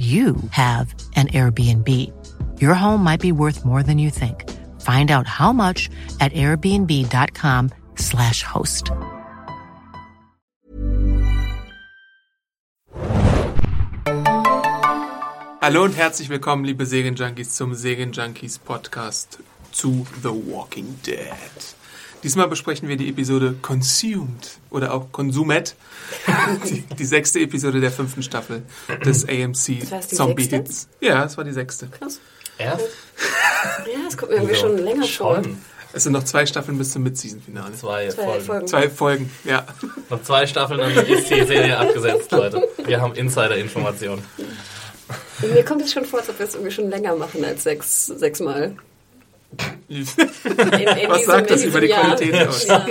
you have an Airbnb. Your home might be worth more than you think. Find out how much at airbnb.com/slash host. Hallo und herzlich willkommen, liebe Serienjunkies, zum Serienjunkies Podcast zu The Walking Dead. Diesmal besprechen wir die Episode Consumed oder auch Consumed, die, die sechste Episode der fünften Staffel des AMC Zombie sechste? Hits. Ja, es war die sechste. Krass. Erst? Ja, das kommt mir irgendwie schon länger vor. Schon. Es sind noch zwei Staffeln bis zum Mid-Season-Finale. Zwei, Zwei Folgen. Folgen. Zwei Folgen, ja. Noch zwei Staffeln, dann ist die Serie abgesetzt, Leute. Wir haben Insider-Informationen. Mir kommt es schon vor, als ob wir es irgendwie schon länger machen als sechs, sechs Mal. In, in Was sagt das über die Jahr. Qualität aus? Ja.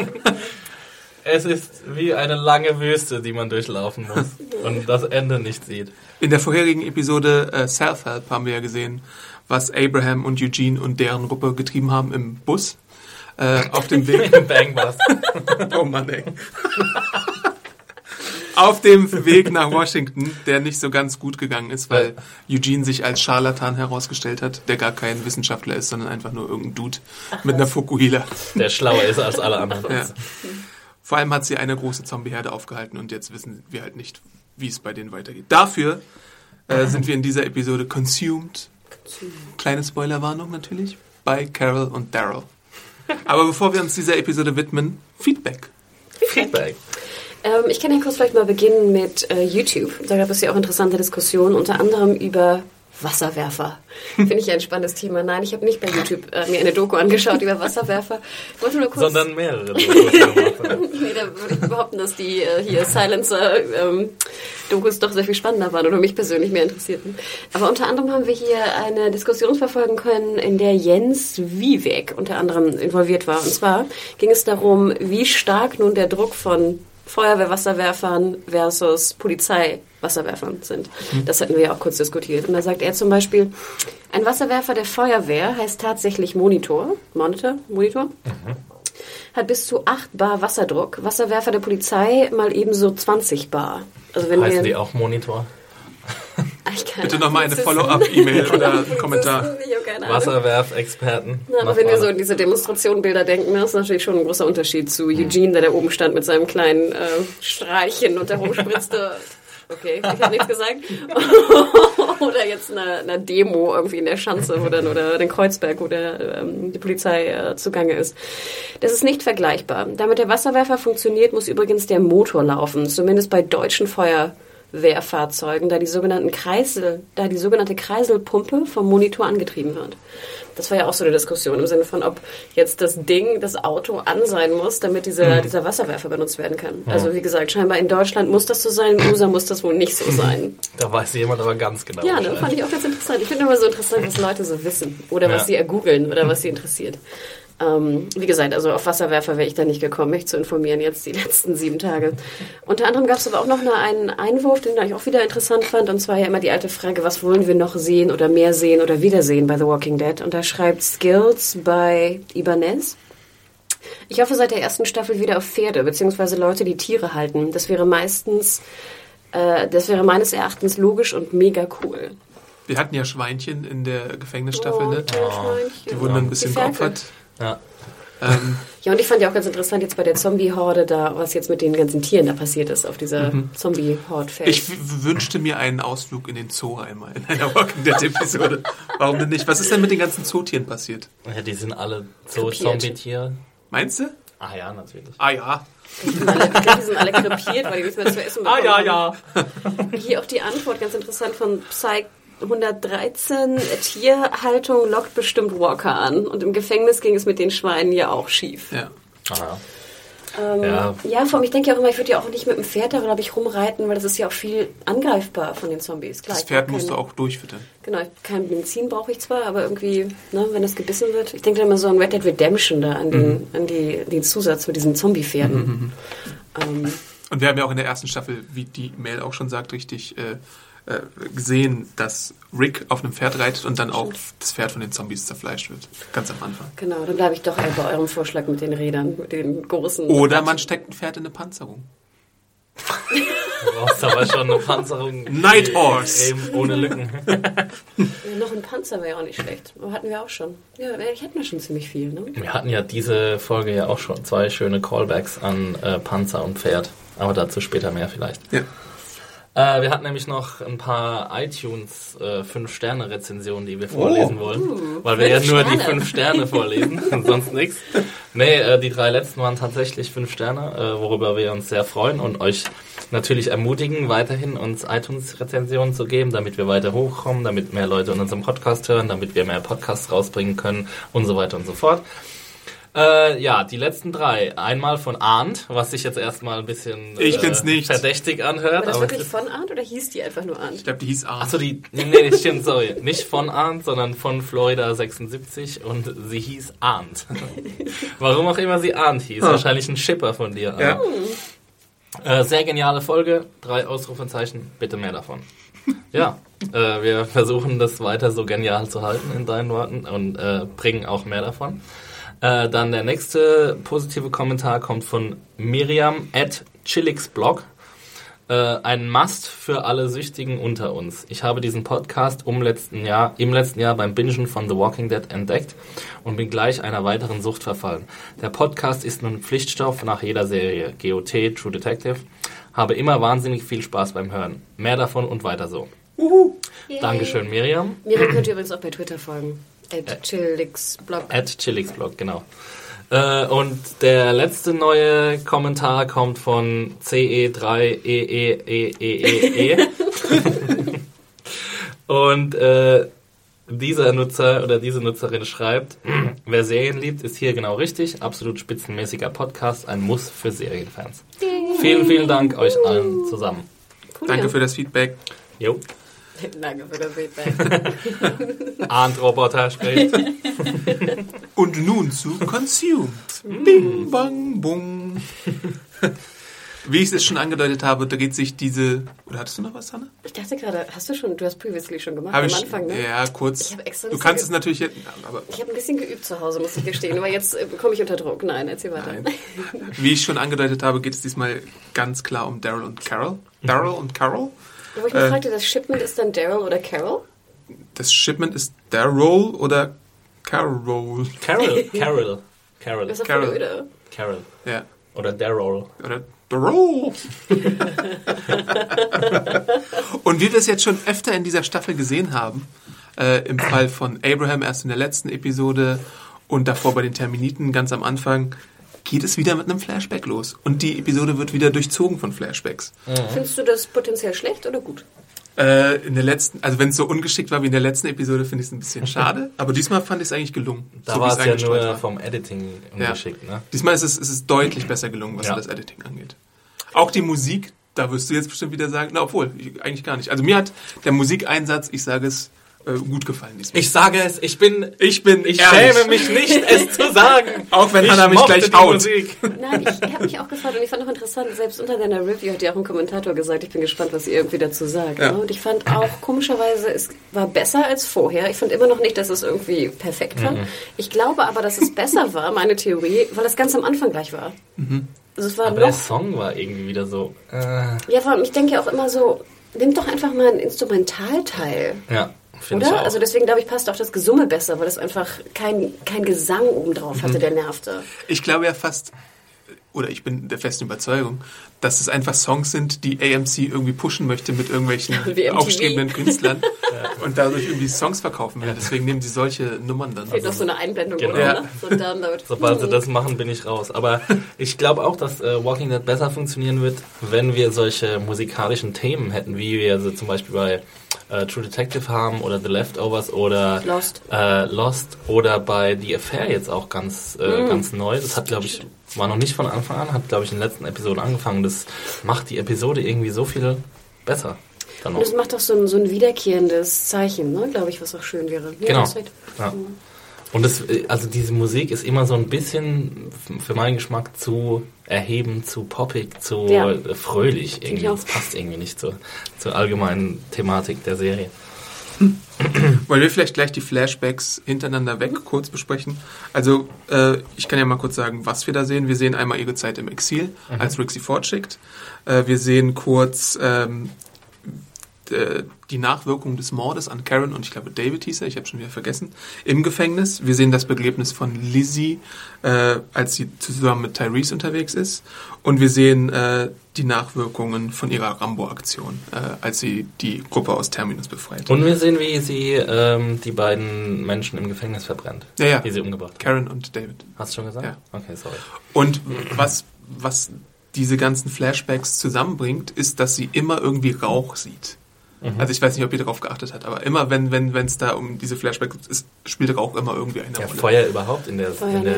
Es ist wie eine lange Wüste, die man durchlaufen muss und das Ende nicht sieht. In der vorherigen Episode äh, Self-Help haben wir ja gesehen, was Abraham und Eugene und deren Gruppe getrieben haben im Bus. Äh, auf dem Weg Bang Bus. Oh Mann, ey. Auf dem Weg nach Washington, der nicht so ganz gut gegangen ist, weil Eugene sich als Scharlatan herausgestellt hat, der gar kein Wissenschaftler ist, sondern einfach nur irgendein Dude mit einer Fukuhila. Der schlauer ist als alle anderen. Ja. Vor allem hat sie eine große Zombieherde aufgehalten und jetzt wissen wir halt nicht, wie es bei denen weitergeht. Dafür äh, sind wir in dieser Episode consumed. Kleine Spoilerwarnung natürlich bei Carol und Daryl. Aber bevor wir uns dieser Episode widmen, Feedback. Feedback. Ähm, ich kann ja kurz vielleicht mal beginnen mit äh, YouTube. Da gab es ja auch interessante Diskussionen, unter anderem über Wasserwerfer. Finde ich ja ein spannendes Thema. Nein, ich habe nicht bei YouTube äh, mir eine Doku angeschaut über Wasserwerfer. Ich wollte nur kurz... Sondern mehrere. Nee, da würde ich behaupten, dass die äh, hier Silencer-Dokus doch sehr viel spannender waren oder mich persönlich mehr interessierten. Aber unter anderem haben wir hier eine Diskussion verfolgen können, in der Jens Wieweg unter anderem involviert war. Und zwar ging es darum, wie stark nun der Druck von Feuerwehrwasserwerfern versus Polizeiwasserwerfern sind. Das hatten wir ja auch kurz diskutiert. Und da sagt er zum Beispiel, ein Wasserwerfer der Feuerwehr heißt tatsächlich Monitor, Monitor, Monitor, hat bis zu 8 Bar Wasserdruck. Wasserwerfer der Polizei mal ebenso 20 Bar. Also wenn Heißen wir die auch Monitor? Bitte nochmal eine Follow-up-E-Mail oder einen Kommentar. ist- ich hab keine Ahnung. Wasserwerfexperten. Aber wenn wir so an diese Demonstrationenbilder denken, das ist natürlich schon ein großer Unterschied zu Eugene, der da oben stand mit seinem kleinen äh, Strahlchen und der rumspritzte. Okay, ich habe nichts gesagt. oder jetzt eine, eine Demo irgendwie in der Schanze wo dann, oder den Kreuzberg, wo der, ähm, die Polizei äh, zugange ist. Das ist nicht vergleichbar. Damit der Wasserwerfer funktioniert, muss übrigens der Motor laufen, zumindest bei deutschen Feuerwehrfahrzeugen, da die sogenannten Kreisel, da die sogenannte Kreiselpumpe vom Monitor angetrieben wird. Das war ja auch so eine Diskussion im Sinne von, ob jetzt das Ding, das Auto an sein muss, damit dieser, dieser Wasserwerfer benutzt werden kann. Also wie gesagt, scheinbar in Deutschland muss das so sein, in USA muss das wohl nicht so sein. Da weiß jemand aber ganz genau. Ja, ne, Bescheid. fand ich auch ganz interessant. Ich finde immer so interessant, was Leute so wissen oder was Ja. sie ergoogeln oder was sie interessiert. Ähm, wie gesagt, also auf Wasserwerfer wäre ich da nicht gekommen, mich zu informieren jetzt die letzten sieben Tage. Unter anderem gab es aber auch noch eine, einen Einwurf, den ich auch wieder interessant fand, und zwar ja immer die alte Frage, was wollen wir noch sehen oder mehr sehen oder wiedersehen bei The Walking Dead? Und da schreibt Skills bei Ibanez. Ich hoffe seit der ersten Staffel wieder auf Pferde, beziehungsweise Leute, die Tiere halten. Das wäre meistens, äh, das wäre meines Erachtens logisch und mega cool. Wir hatten ja Schweinchen in der Gefängnisstaffel, Oh, ne? Die wurden dann ein bisschen geopfert. Ja. Ähm, Ja, und ich fand ja auch ganz interessant jetzt bei der Zombie-Horde da, was jetzt mit den ganzen Tieren da passiert ist auf dieser Zombie-Horde-Feld. Mhm. ich w- wünschte mir einen Ausflug in den Zoo einmal in einer Walking Dead-Episode. Warum denn nicht? Was ist denn mit den ganzen Zootieren passiert? ja, die sind alle so Krepiert. Zombie-Tiere. Meinst du? Ah ja, natürlich. Ah ja. Die sind alle, ich die sind alle krepiert, weil die nichts mehr zu essen bekommen Ah ja, ja. Hier auch die Antwort, ganz interessant, von Psych 113. Tierhaltung lockt bestimmt Walker an. Und im Gefängnis ging es mit den Schweinen ja auch schief. Ja. Aha. Ähm, Ja. ja. vor allem, ich denke ja auch immer, ich würde ja auch nicht mit dem Pferd da, glaube ich, rumreiten, weil das ist ja auch viel angreifbar von den Zombies. Klar, Das Pferd musst du auch durchfüttern. Genau, kein Benzin brauche ich zwar, aber irgendwie, ne, wenn das gebissen wird. Ich denke da immer so an Red Dead Redemption da, an den, an die, den Zusatz mit diesen Zombie-Pferden. Ähm, Und wir haben ja auch in der ersten Staffel, wie die Mail auch schon sagt, richtig äh, äh, gesehen, dass Rick auf einem Pferd reitet und dann auch das Pferd von den Zombies zerfleischt wird. Ganz am Anfang. genau, dann bleibe ich doch eher bei eurem Vorschlag mit den Rädern, mit den großen. Oder man steckt ein Pferd in eine Panzerung. Du brauchst aber schon eine Panzerung. Night Horse. Eben ohne Lücken. Ja, noch ein Panzer wäre ja auch nicht schlecht. Hatten wir auch schon. Ja, ich hätten wir schon ziemlich viel, ne? Wir hatten ja diese Folge ja auch schon zwei schöne Callbacks an äh, Panzer und Pferd. Aber dazu später mehr vielleicht. Ja. Äh, wir hatten nämlich noch ein paar iTunes äh, 5-Sterne-Rezensionen, die wir vorlesen wollen. weil wir ja fünf nur die. 5 Sterne vorlesen und sonst nichts. Nee, äh, die drei letzten waren tatsächlich 5 Sterne, äh, worüber wir uns sehr freuen und euch natürlich ermutigen, weiterhin uns iTunes-Rezensionen zu geben, damit wir weiter hochkommen, damit mehr Leute in unserem Podcast hören, damit wir mehr Podcasts rausbringen können und so weiter und so fort. Äh, ja, die letzten drei. Einmal von Arndt, was sich jetzt erstmal ein bisschen Ich äh, bin's nicht. verdächtig anhört. War das aber wirklich von Arndt oder hieß die einfach nur Ich Arndt? glaube, die hieß Arm. Achso, die, nee, nee, stimmt, sorry. Nicht von Arndt, sondern von Florida 76 und sie hieß Arndt. Warum auch immer sie Arndt hieß. Wahrscheinlich ein Schipper von dir. Ja. Äh, sehr geniale Folge. Drei Ausrufezeichen. Bitte mehr davon. Ja, äh, wir versuchen das weiter so genial zu halten in deinen Worten und äh, bringen auch mehr davon. Äh, dann der nächste positive Kommentar kommt von Miriam at Chillixblog. Äh, ein Must für alle Süchtigen unter uns. Ich habe diesen Podcast um letzten Jahr, im letzten Jahr beim Bingen von The Walking Dead entdeckt und bin gleich einer weiteren Sucht verfallen. Der Podcast ist nun Pflichtstoff nach jeder Serie. GOT, True Detective. Habe immer wahnsinnig viel Spaß beim Hören. Mehr davon und weiter so. Dankeschön, Miriam. Mir könnt ihr übrigens auch bei Twitter folgen. At Chillixblog. At Chillixblog, genau. Äh, und der letzte neue Kommentar kommt von E CE3EEEEE. und äh, dieser Nutzer oder diese Nutzerin schreibt, wer Serien liebt, ist hier genau richtig. Absolut spitzenmäßiger Podcast, ein Muss für Serienfans. Vielen, vielen Dank euch allen zusammen. Cool, Danke ja. für das Feedback. Jo, Danke für das Feedback. Arndt Roboter spricht. Und nun zu Consumed. Bing, bang, bung. Wie ich es schon angedeutet habe, dreht sich diese. Oder hattest du noch was, Hanne? Ich dachte gerade, hast du schon, du hast previously schon gemacht Habe am ich. Anfang, ne? Ja, kurz. Ich habe extra du kannst es natürlich jetzt. Aber Ich habe ein bisschen geübt zu Hause, muss ich gestehen, aber jetzt äh, komme ich unter Druck. Nein, erzähl weiter. Nein. wie ich schon angedeutet habe, geht es diesmal ganz klar um Daryl und Carol. Daryl und Carol. Aber ich mich Äh. fragte, das Shipment ist dann Daryl oder Carol? Das Shipment ist Daryl oder Carol. Carol, Carol, Carol, Das ist Carol. öde. Carol. Ja. Oder Daryl. Oder Daryl. Und wie wir es jetzt schon öfter in dieser Staffel gesehen haben, äh, im Fall von Abraham erst in der letzten Episode und davor bei den Terminiten ganz am Anfang, geht es wieder mit einem Flashback los. Und die Episode wird wieder durchzogen von Flashbacks. Findest du das potenziell schlecht oder gut? Äh, in der letzten, also wenn es so ungeschickt war wie in der letzten Episode, finde ich es ein bisschen schade. Aber diesmal fand ich es eigentlich gelungen. Da so war es ja nur war. vom Editing ungeschickt, ne? Diesmal ist es, ist es deutlich besser gelungen, was Ja. das Editing angeht. Auch die Musik, da wirst du jetzt bestimmt wieder sagen, na obwohl, ich, eigentlich gar nicht. Also mir hat der Musikeinsatz, ich sage es, äh, gut gefallen diesmal. Ich sage es, ich bin. Ich bin Ich ehrlich. schäme mich nicht, es zu sagen. Auch wenn ich Hannah mich gleich haut. Musik. Nein, ich habe mich auch gefragt und ich fand auch interessant, selbst unter deiner Review hat ja auch ein Kommentator gesagt, ich bin gespannt, was ihr irgendwie dazu sagt. Ja. Ne? Und ich fand auch, komischerweise, es war besser als vorher. Ich fand immer noch nicht, dass es irgendwie perfekt war. Ich glaube aber, dass es besser war, meine Theorie, weil es ganz am Anfang gleich war. Also es war Aber der noch Song war irgendwie wieder so. Äh, Ja, vor allem, ich denke ja auch immer so, nimm doch einfach mal einen Instrumentalteil. ja, finde ich Oder? Also deswegen glaube ich, passt auch das Gesumme besser, weil es einfach kein, kein Gesang obendrauf hatte, der nervte. Ich glaube ja fast, oder ich bin der festen Überzeugung, dass es einfach Songs sind, die AMC irgendwie pushen möchte mit irgendwelchen aufstrebenden Künstlern und dadurch irgendwie Songs verkaufen will. Deswegen nehmen sie solche Nummern dann. Fehlt noch so eine Einblendung, Genau. oder? Ja. So. Sobald sie das machen, bin ich raus. Aber ich glaube auch, dass äh, Walking Dead besser funktionieren wird, wenn wir solche musikalischen Themen hätten, wie wir sie zum Beispiel bei äh, True Detective haben oder The Leftovers oder Lost. Äh, Lost oder bei The Affair jetzt auch ganz, äh, ganz neu. Das hat, glaube ich, war noch nicht von Anfang an, hat, glaube ich, in den letzten Episoden angefangen. Das macht die Episode irgendwie so viel besser. Dann Und es macht auch so ein, so ein wiederkehrendes Zeichen, ne? glaube ich, was auch schön wäre. Ja, Genau. Ja. Und das, äh, also diese Musik ist immer so ein bisschen für meinen Geschmack zu erhebend, zu poppig, zu Ja. fröhlich ich irgendwie. Das passt irgendwie nicht zur, zur allgemeinen Thematik der Serie. Wollen wir vielleicht gleich die Flashbacks hintereinander weg kurz besprechen? Also, äh, ich kann ja mal kurz sagen, was wir da sehen. Wir sehen einmal ihre Zeit im Exil, als Rick sie fortschickt. Äh, wir sehen kurz ähm, d- die Nachwirkung des Mordes an Karen und ich glaube David hieß er, ich habe schon wieder vergessen, im Gefängnis. Wir sehen das Begräbnis von Lizzie, äh, als sie zusammen mit Tyrese unterwegs ist. Und wir sehen äh, die Nachwirkungen von ihrer Rambo-Aktion, äh, als sie die Gruppe aus Terminus befreit. Und wir sehen, wie sie ähm, die beiden Menschen im Gefängnis verbrennt. Ja, ja. Die sie umgebracht hat. Karen und David. Hast du schon gesagt? Ja. Okay, sorry. Und was, was diese ganzen Flashbacks zusammenbringt, ist, dass sie immer irgendwie Rauch sieht. Also ich weiß nicht, ob ihr darauf geachtet habt, aber immer wenn wenn wenn es da um diese Flashbacks ist, spielt Rauch immer irgendwie eine Ja, Rolle. Feuer überhaupt in der, Feuer, in der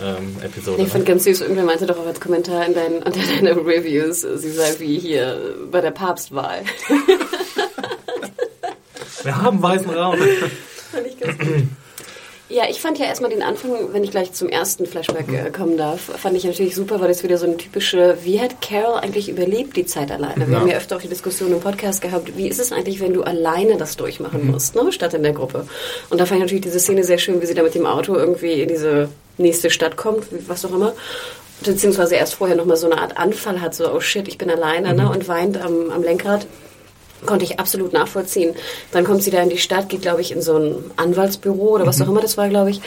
ja. ähm, Episode. Nee, ich ne? fand ganz süß, irgendwer meinte doch auch als Kommentar in deinen, unter deinen Reviews, sie sei wie hier bei der Papstwahl. Wir haben weißen Raum. Fand ich ganz gut. Ja, ich fand ja erstmal den Anfang, wenn ich gleich zum ersten Flashback äh, kommen darf, fand ich natürlich super, weil das wieder so eine typische, wie hat Carol eigentlich überlebt die Zeit alleine? Wir Ja. haben ja öfter auch die Diskussion im Podcast gehabt, wie ist es eigentlich, wenn du alleine das durchmachen musst, ne, statt in der Gruppe? Und da fand ich natürlich diese Szene sehr schön, wie sie da mit dem Auto irgendwie in diese nächste Stadt kommt, was auch immer. Beziehungsweise erst vorher nochmal so eine Art Anfall hat, so, oh shit, ich bin alleine, ne, und weint am, am Lenkrad. Konnte ich absolut nachvollziehen. Dann kommt sie da in die Stadt, geht, glaube ich, in so ein Anwaltsbüro oder was auch immer das war, glaube ich,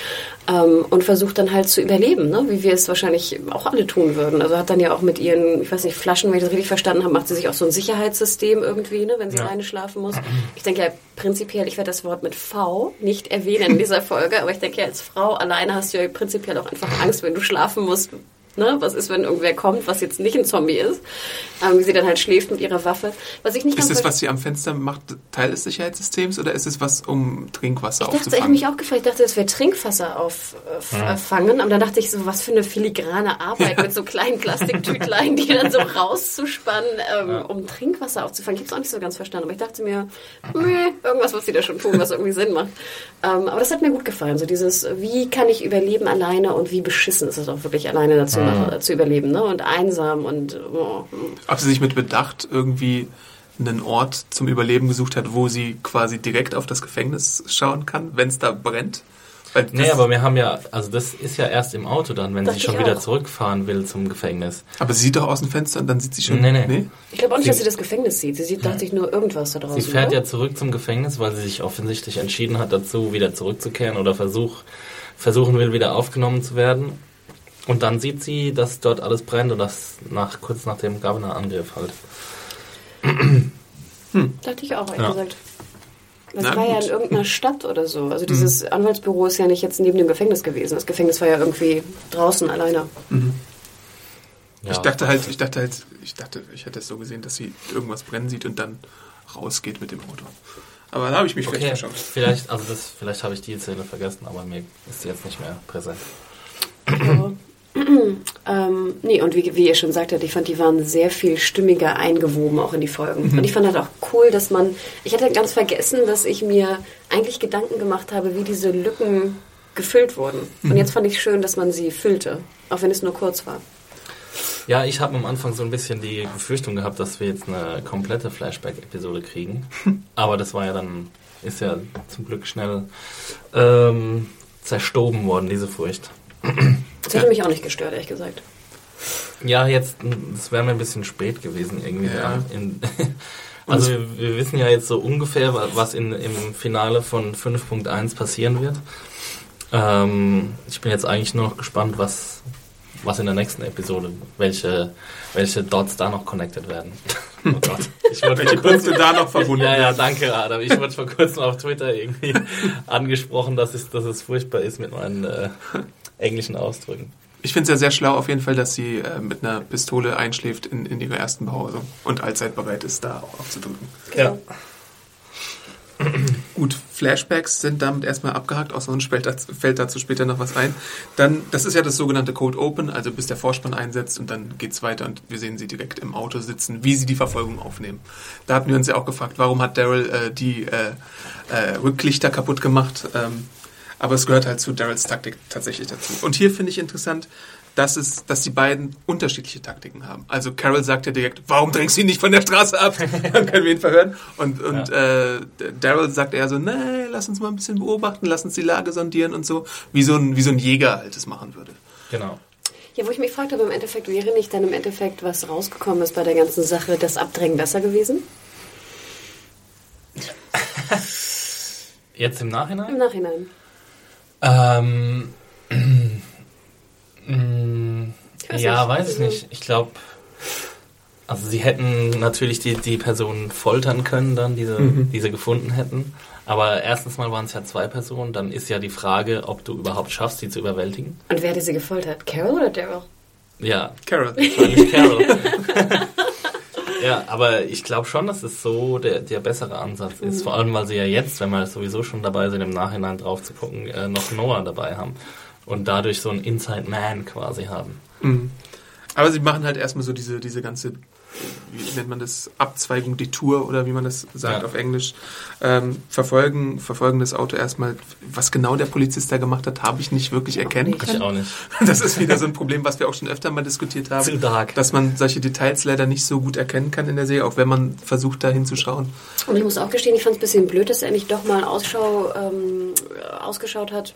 ähm, und versucht dann halt zu überleben, ne? wie wir es wahrscheinlich auch alle tun würden. Also hat dann ja auch mit ihren, ich weiß nicht, Flaschen, wenn ich das richtig verstanden habe, macht sie sich auch so ein Sicherheitssystem irgendwie, ne? wenn sie Ja. alleine schlafen muss. Ich denke ja prinzipiell, ich werde das Wort mit V nicht erwähnen in dieser Folge, aber ich denke ja, als Frau alleine hast du ja prinzipiell auch einfach Angst, wenn du schlafen musst. Ne? Was ist, wenn irgendwer kommt, was jetzt nicht ein Zombie ist? Ähm, wie sie dann halt schläft mit ihrer Waffe. Was ich nicht Ist es, was sie am Fenster macht, Teil des Sicherheitssystems oder ist es was, um Trinkwasser Ich dachte, ich aufzufangen? mich auch gefragt, ich dachte, das wäre Trinkwasser auffangen. Aber dann dachte ich so, was für eine filigrane Arbeit mit so kleinen Plastiktütlein, die dann so rauszuspannen, ähm, um Trinkwasser aufzufangen. Ich habe es auch nicht so ganz verstanden, aber ich dachte mir, meh, irgendwas wird sie da schon tun, was irgendwie Sinn macht. Ähm, aber das hat mir gut gefallen. So dieses, wie kann ich überleben alleine und wie beschissen ist es auch wirklich alleine dazu machen, zu überleben, ne? Und einsam und oh, Ob sie sich mit Bedacht irgendwie einen Ort zum Überleben gesucht hat, wo sie quasi direkt auf das Gefängnis schauen kann, wenn es da brennt? Weil Nee, das- aber wir haben ja, also das ist ja erst im Auto dann, wenn sie schon wieder zurückfahren will zum Gefängnis. aber sie sieht doch aus dem Fenster und dann sieht sie schon. Nee, nee. Ich glaube auch nicht, Sie- dass sie das Gefängnis sieht. Sie sieht, dachte ich, nur irgendwas da draußen. Sie fährt oder? ja zurück zum Gefängnis, weil sie sich offensichtlich entschieden hat dazu, wieder zurückzukehren oder versuch, versuchen will, wieder aufgenommen zu werden. Und dann sieht sie, dass dort alles brennt und das nach, kurz nach dem Governor-Angriff halt. Dachte ich auch, ehrlich Ja. gesagt. Das Na war ja gut. in irgendeiner Stadt oder so. Also dieses Anwaltsbüro ist ja nicht jetzt neben dem Gefängnis gewesen. Das Gefängnis war ja irgendwie draußen alleine. Ja. Ich dachte halt, ich dachte halt, ich dachte, ich hätte es so gesehen, dass sie irgendwas brennen sieht und dann rausgeht mit dem Auto. Aber da habe ich mich Okay, vielleicht verschaut. vielleicht, also das, vielleicht habe ich die Szene vergessen, aber mir ist sie jetzt nicht mehr präsent. Ähm, nee, und wie, wie ihr schon sagtet, ich fand, die waren sehr viel stimmiger eingewoben auch in die Folgen. Und ich fand halt auch cool, dass man, ich hatte ganz vergessen, dass ich mir eigentlich Gedanken gemacht habe, wie diese Lücken gefüllt wurden. Und jetzt fand ich schön, dass man sie füllte, auch wenn es nur kurz war. Ja, ich habe am Anfang so ein bisschen die Befürchtung gehabt, dass wir jetzt eine komplette Flashback-Episode kriegen. Aber das war ja dann, ist ja zum Glück schnell ähm, zerstoben worden, diese Furcht. Das hätte mich auch nicht gestört, ehrlich gesagt. Ja, jetzt, das wäre mir ein bisschen spät gewesen irgendwie. Ja. Ja. In, also wir, wir wissen ja jetzt so ungefähr, wa- was in, im Finale von 5.1 passieren wird. Ähm, ich bin jetzt eigentlich nur noch gespannt, was, was in der nächsten Episode, welche, welche Dots da noch connected werden. Oh Gott. Ich wurde Welche Punkte da noch verbunden ja, ja, danke, Adam. Ich wurde vor kurzem auf Twitter irgendwie angesprochen, dass es, dass es furchtbar ist mit meinen äh, englischen Ausdrücken. Ich finde es ja sehr schlau auf jeden Fall, dass sie äh, mit einer Pistole einschläft in, in ihrer ersten Behausung und allzeit bereit ist, da auch aufzudrücken. Ja. Gut, Flashbacks sind damit erstmal abgehakt, außer uns fällt dazu, später noch was ein. Dann, das ist ja das sogenannte Cold Open, also bis der Vorspann einsetzt und dann geht's weiter und wir sehen sie direkt im Auto sitzen, wie sie die Verfolgung aufnehmen. Da hatten wir uns ja auch gefragt, warum hat Daryl äh, die äh, äh, Rücklichter kaputt gemacht? Ähm, aber es gehört halt zu Daryls Taktik tatsächlich dazu. Und hier finde ich interessant, dass, es, dass die beiden unterschiedliche Taktiken haben. Also Carol sagt ja direkt, warum drängst du ihn nicht von der Straße ab? Dann können wir ihn verhören. Und, und ja. äh, Daryl sagt eher so, nee, lass uns mal ein bisschen beobachten, lass uns die Lage sondieren und so, wie so ein, wie so ein Jäger halt es machen würde. Genau. Ja, wo ich mich fragte, aber im Endeffekt wäre nicht dann im Endeffekt, was rausgekommen ist bei der ganzen Sache, das Abdrängen besser gewesen? Jetzt im Nachhinein? Im Nachhinein. Ähm, Mm, ja, weiß ich nicht. Ich glaube, also sie hätten natürlich die, die Person foltern können, dann, diese, mhm. die sie gefunden hätten. Aber erstens mal waren es ja zwei Personen, dann ist ja die Frage, ob du überhaupt schaffst, sie zu überwältigen. Und wer hätte sie gefoltert? Carol oder Daryl? Ja. Carol. Carol. ja, aber ich glaube schon, dass es so der, der bessere Ansatz ist. Vor allem, weil sie ja jetzt, wenn wir sowieso schon dabei sind, im Nachhinein drauf zu gucken, äh, noch Noah dabei haben und dadurch so ein Inside Man quasi haben. Mhm. Aber sie machen halt erstmal so diese, diese ganze, wie nennt man das, Abzweigung, die Tour oder wie man das sagt ja. auf Englisch, ähm, verfolgen, verfolgen das Auto erstmal. Was genau der Polizist da gemacht hat, habe ich nicht wirklich erkennen können. Ich auch nicht. Das ist wieder so ein Problem, was wir auch schon öfter mal diskutiert haben. Zu dark. Dass man solche Details leider nicht so gut erkennen kann in der Serie, auch wenn man versucht, da hinzuschauen. Und ich muss auch gestehen, ich fand es ein bisschen blöd, dass er nicht doch mal Ausschau ähm, ausgeschaut hat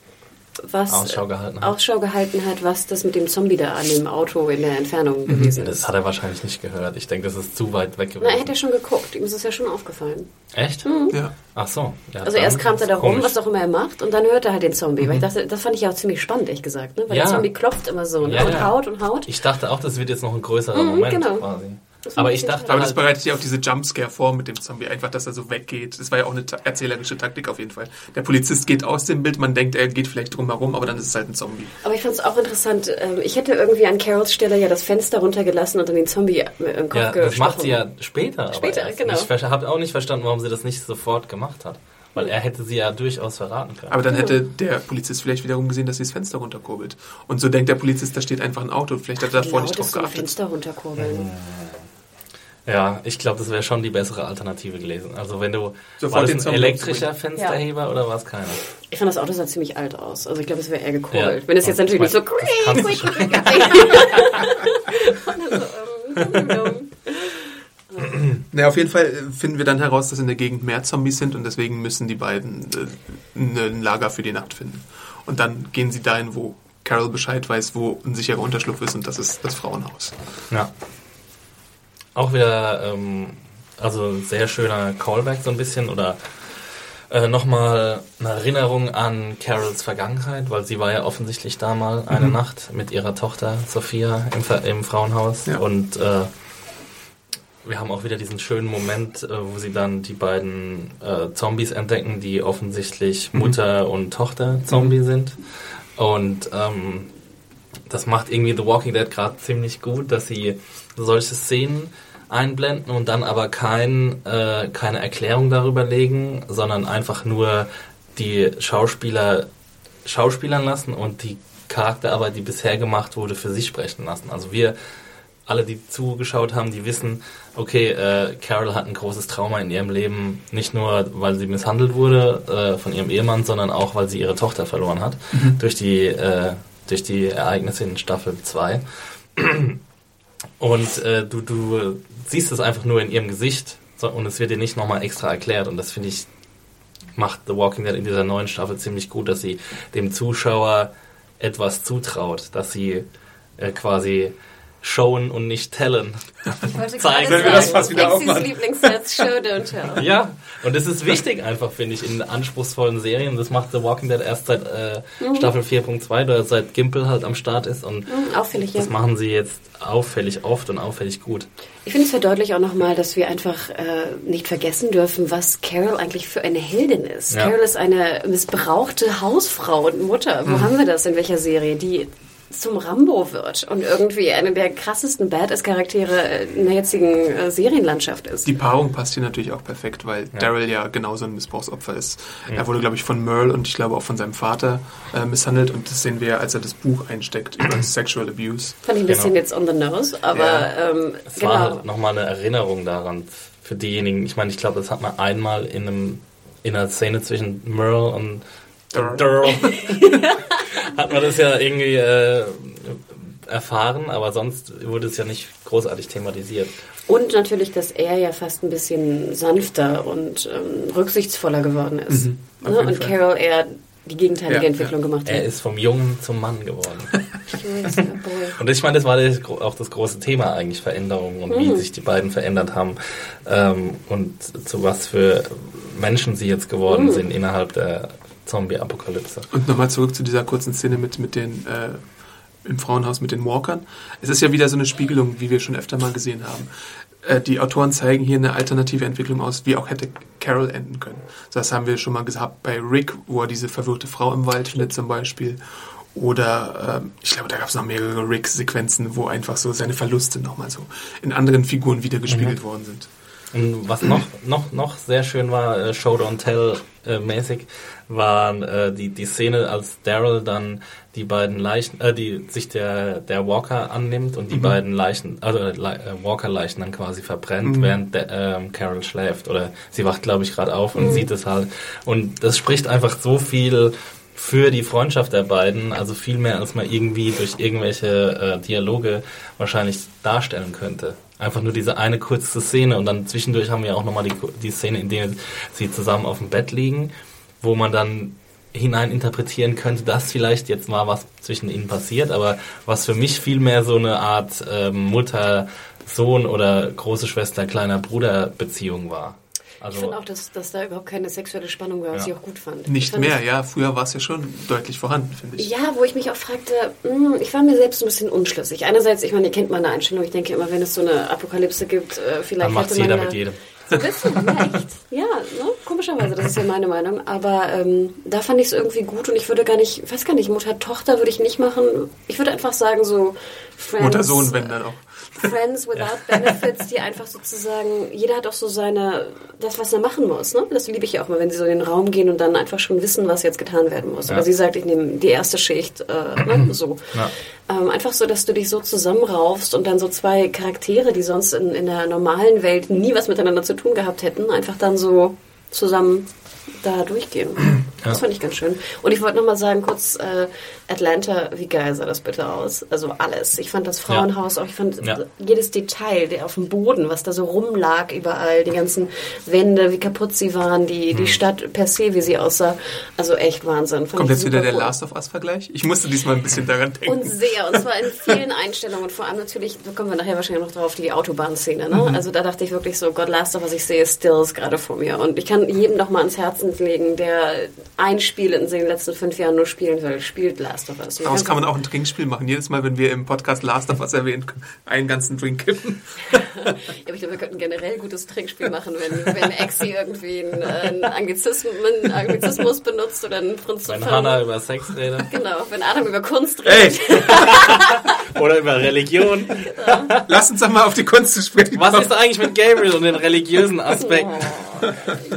was Ausschau gehalten, hat. Ausschau gehalten hat, was das mit dem Zombie da an dem Auto in der Entfernung mhm. gewesen ist. Das hat er wahrscheinlich nicht gehört. Ich denke, das ist zu weit weg gewesen. Na, er hätte ja schon geguckt. Ihm ist es ja schon aufgefallen. Echt? Mhm. Ja. Ach so. Ja, also erst kramt er da rum, was auch immer er macht, und dann hört er halt den Zombie. Mhm. Weil ich dachte, das fand ich ja auch ziemlich spannend, ehrlich gesagt. Ne? Weil ja. der Zombie klopft immer so ne? und haut und haut. Ich dachte auch, das wird jetzt noch ein größerer mhm, Moment genau. quasi. Aber ich dachte. Aber das halt bereitet ja auch diese Jumpscare vor mit dem Zombie, einfach, dass er so weggeht. Das war ja auch eine erzählerische Taktik auf jeden Fall. Der Polizist geht aus dem Bild, man denkt, er geht vielleicht drumherum, aber dann ist es halt ein Zombie. Aber ich fand es auch interessant. Ähm, ich hätte irgendwie an Carols Stelle ja das Fenster runtergelassen und dann den Zombie im Kopf ja, Das macht sie ja später. Später, genau. Ich habe auch nicht verstanden, warum sie das nicht sofort gemacht hat. Weil er hätte sie ja durchaus verraten können. Aber dann hätte der Polizist vielleicht wiederum gesehen, dass sie das Fenster runterkurbelt. Und so denkt der Polizist, da steht einfach ein Auto. Vielleicht hat er davor nicht drauf geachtet. Fenster runterkurbeln. Mhm. Ja, ich glaube, das wäre schon die bessere Alternative gewesen. Also wenn du Sofort war das ein elektrischer Fensterheber ja. oder war es keiner? Ich fand das Auto sah ziemlich alt aus. Also ich glaube, es wäre eher gekurbelt. Ja. Wenn es jetzt natürlich nicht so Na, auf jeden Fall finden wir dann heraus, dass in der Gegend mehr Zombies sind und deswegen müssen die beiden äh, ein Lager für die Nacht finden. Und dann gehen sie dahin, wo Carol Bescheid weiß, wo ein sicherer Unterschlupf ist und das ist das Frauenhaus. Ja. Auch wieder, ähm, also sehr schöner Callback so ein bisschen oder äh, nochmal eine Erinnerung an Carols Vergangenheit, weil sie war ja offensichtlich da mal eine mhm. Nacht mit ihrer Tochter Sophia im, im Frauenhaus ja. und äh, wir haben auch wieder diesen schönen Moment, äh, wo sie dann die beiden äh, Zombies entdecken, die offensichtlich mhm. Mutter und Tochter Zombie mhm. sind. Und ähm, das macht irgendwie The Walking Dead gerade ziemlich gut, dass sie solche Szenen einblenden und dann aber kein, äh, keine Erklärung darüber legen, sondern einfach nur die Schauspieler schauspielern lassen und die Charakterarbeit, die bisher gemacht wurde, für sich sprechen lassen. Also wir alle, die zugeschaut haben, die wissen, okay, äh, Carol hat ein großes Trauma in ihrem Leben, nicht nur, weil sie misshandelt wurde äh, von ihrem Ehemann, sondern auch, weil sie ihre Tochter verloren hat mhm. durch die äh, durch die Ereignisse in Staffel 2. Und äh, du, du siehst es einfach nur in ihrem Gesicht so, und es wird dir nicht nochmal extra erklärt. Und das finde ich, macht The Walking Dead in dieser neuen Staffel ziemlich gut, dass sie dem Zuschauer etwas zutraut, dass sie äh, quasi showen und nicht tellen. Zeigen wir das fast wieder aufmachen. Lieblingssatz, show, don't tell. Ja, und es ist wichtig einfach, finde ich, in anspruchsvollen Serien. Das macht The Walking Dead erst seit äh, mhm. Staffel 4.2 oder seit Gimpel halt am Start ist. Und mhm, auffällig, das ja. machen sie jetzt auffällig oft und auffällig gut. Ich finde es verdeutlicht auch nochmal, dass wir einfach äh, nicht vergessen dürfen, was Carol eigentlich für eine Heldin ist. Ja. Carol ist eine missbrauchte Hausfrau und Mutter. Wo mhm. haben wir das? In welcher Serie? Die zum Rambo wird und irgendwie eine der krassesten Badass-Charaktere in der jetzigen äh, Serienlandschaft ist. Die Paarung passt hier natürlich auch perfekt, weil Daryl ja genauso ein Missbrauchsopfer ist. Er wurde, glaube ich, von Merle und ich glaube auch von seinem Vater äh, misshandelt und das sehen wir, als er das Buch einsteckt über Sexual Abuse. Fand ich ein bisschen Genau. jetzt on the nose, aber Ja. ähm, Es war genau. halt nochmal eine Erinnerung daran für diejenigen. Ich meine, ich glaube, das hat man einmal in einem in einer Szene zwischen Merle und. hat man das ja irgendwie äh, erfahren, aber sonst wurde es ja nicht großartig thematisiert. Und natürlich, dass er ja fast ein bisschen sanfter und ähm, rücksichtsvoller geworden ist. Mhm, ne? Und Fall. Carol eher die gegenteilige Ja, Entwicklung gemacht hat. Er ist vom Jungen zum Mann geworden. Und ich meine, das war auch das große Thema eigentlich, Veränderungen und wie sich die beiden verändert haben ähm, und zu was für Menschen sie jetzt geworden sind innerhalb der Zombie-Apokalypse. Und nochmal zurück zu dieser kurzen Szene mit, mit den äh, im Frauenhaus mit den Walkern. Es ist ja wieder so eine Spiegelung, wie wir schon öfter mal gesehen haben. Äh, die Autoren zeigen hier eine alternative Entwicklung aus, wie auch hätte Carol enden können. Das haben wir schon mal gehabt bei Rick, wo er diese verwirrte Frau im Wald findet zum Beispiel. Oder ähm, ich glaube, da gab es noch mehrere Rick-Sequenzen, wo einfach so seine Verluste nochmal so in anderen Figuren wieder gespiegelt worden sind. Und was noch, noch, noch sehr schön war, äh, Show Don't Tell äh, mäßig, waren äh, die, die Szene, als Daryl dann die beiden Leichen, äh, die sich der, der Walker annimmt und die beiden Leichen, also äh, äh, Walker-Leichen dann quasi verbrennt, während der, ähm, Carol schläft. Oder sie wacht, glaube ich, gerade auf und sieht es halt. Und das spricht einfach so viel für die Freundschaft der beiden, also viel mehr, als man irgendwie durch irgendwelche äh, Dialoge wahrscheinlich darstellen könnte. Einfach nur diese eine kurze Szene und dann zwischendurch haben wir auch nochmal die, die Szene, in der sie zusammen auf dem Bett liegen, wo man dann hinein interpretieren könnte, dass vielleicht jetzt mal was zwischen ihnen passiert, aber was für mich viel mehr so eine Art ähm, Mutter-Sohn oder große Schwester, kleiner Bruder-Beziehung war. Ich Also, finde auch, dass, dass da überhaupt keine sexuelle Spannung war, was Ja. ich auch gut fand. Ich Nicht fand mehr, ja. Früher war es ja schon deutlich vorhanden, finde ich. Ja, wo ich mich auch fragte, mh, ich war mir selbst ein bisschen unschlüssig. Einerseits, ich meine, ihr kennt meine Einstellung, ich denke immer, wenn es so eine Apokalypse gibt, äh, vielleicht dann macht jeder ja, mit jedem. So ein bisschen, ja, echt. Ja, ne? komischerweise, das ist ja meine Meinung. Aber ähm, da fand ich es irgendwie gut und ich würde gar nicht, ich weiß gar nicht, Mutter, Tochter würde ich nicht machen. Ich würde einfach sagen, so Friends. Mutter, Sohn, wenn dann auch. Friends without Benefits, die einfach sozusagen, jeder hat auch so seine, das, was er machen muss. Ne? Das liebe ich ja auch mal, wenn sie so in den Raum gehen und dann einfach schon wissen, was jetzt getan werden muss. Ja. Aber sie sagt, ich nehme die erste Schicht, äh, ne? so. Ja. Ähm, einfach so, dass du dich so zusammenraufst und dann so zwei Charaktere, die sonst in, in der normalen Welt nie was miteinander zu tun gehabt hätten, einfach dann so zusammen da durchgehen. Das Ja. fand ich ganz schön. Und ich wollte nochmal sagen, kurz, äh, Atlanta, wie geil sah das bitte aus? Also alles. Ich fand das Frauenhaus auch, ich fand Ja. jedes Detail, der auf dem Boden, was da so rumlag überall, die ganzen Wände, wie kaputt sie waren, die, die Stadt per se, wie sie aussah. Also echt Wahnsinn. Fand Kommt jetzt wieder der cool. Last of Us-Vergleich? Ich musste diesmal ein bisschen daran denken. Und sehr, und zwar in vielen Einstellungen. Vor allem natürlich, da kommen wir nachher wahrscheinlich noch drauf, die Autobahnszene. Ne? Mhm. Also da dachte ich wirklich so, Gott, Last of Us, ich sehe Stills gerade vor mir. Und ich kann jedem noch mal ans Herzen legen, der ein Spiel in den letzten fünf Jahren nur spielen will, spielt Last of Us. Daraus kann man auch ein Trinkspiel machen. Jedes Mal, wenn wir im Podcast Last of Us erwähnen, einen ganzen Drink kippen. Ja, aber ich glaube, wir könnten generell ein gutes Trinkspiel machen, wenn, wenn Exi irgendwie einen, äh, einen, Anglizismus, einen Anglizismus benutzt oder einen Prinzip. Wenn Hannah über Sex redet Genau, wenn Adam über Kunst redet. Ey, oder über Religion. lass uns doch mal auf die Kunst zu sprechen Was ist eigentlich mit Gabriel und den religiösen Aspekten?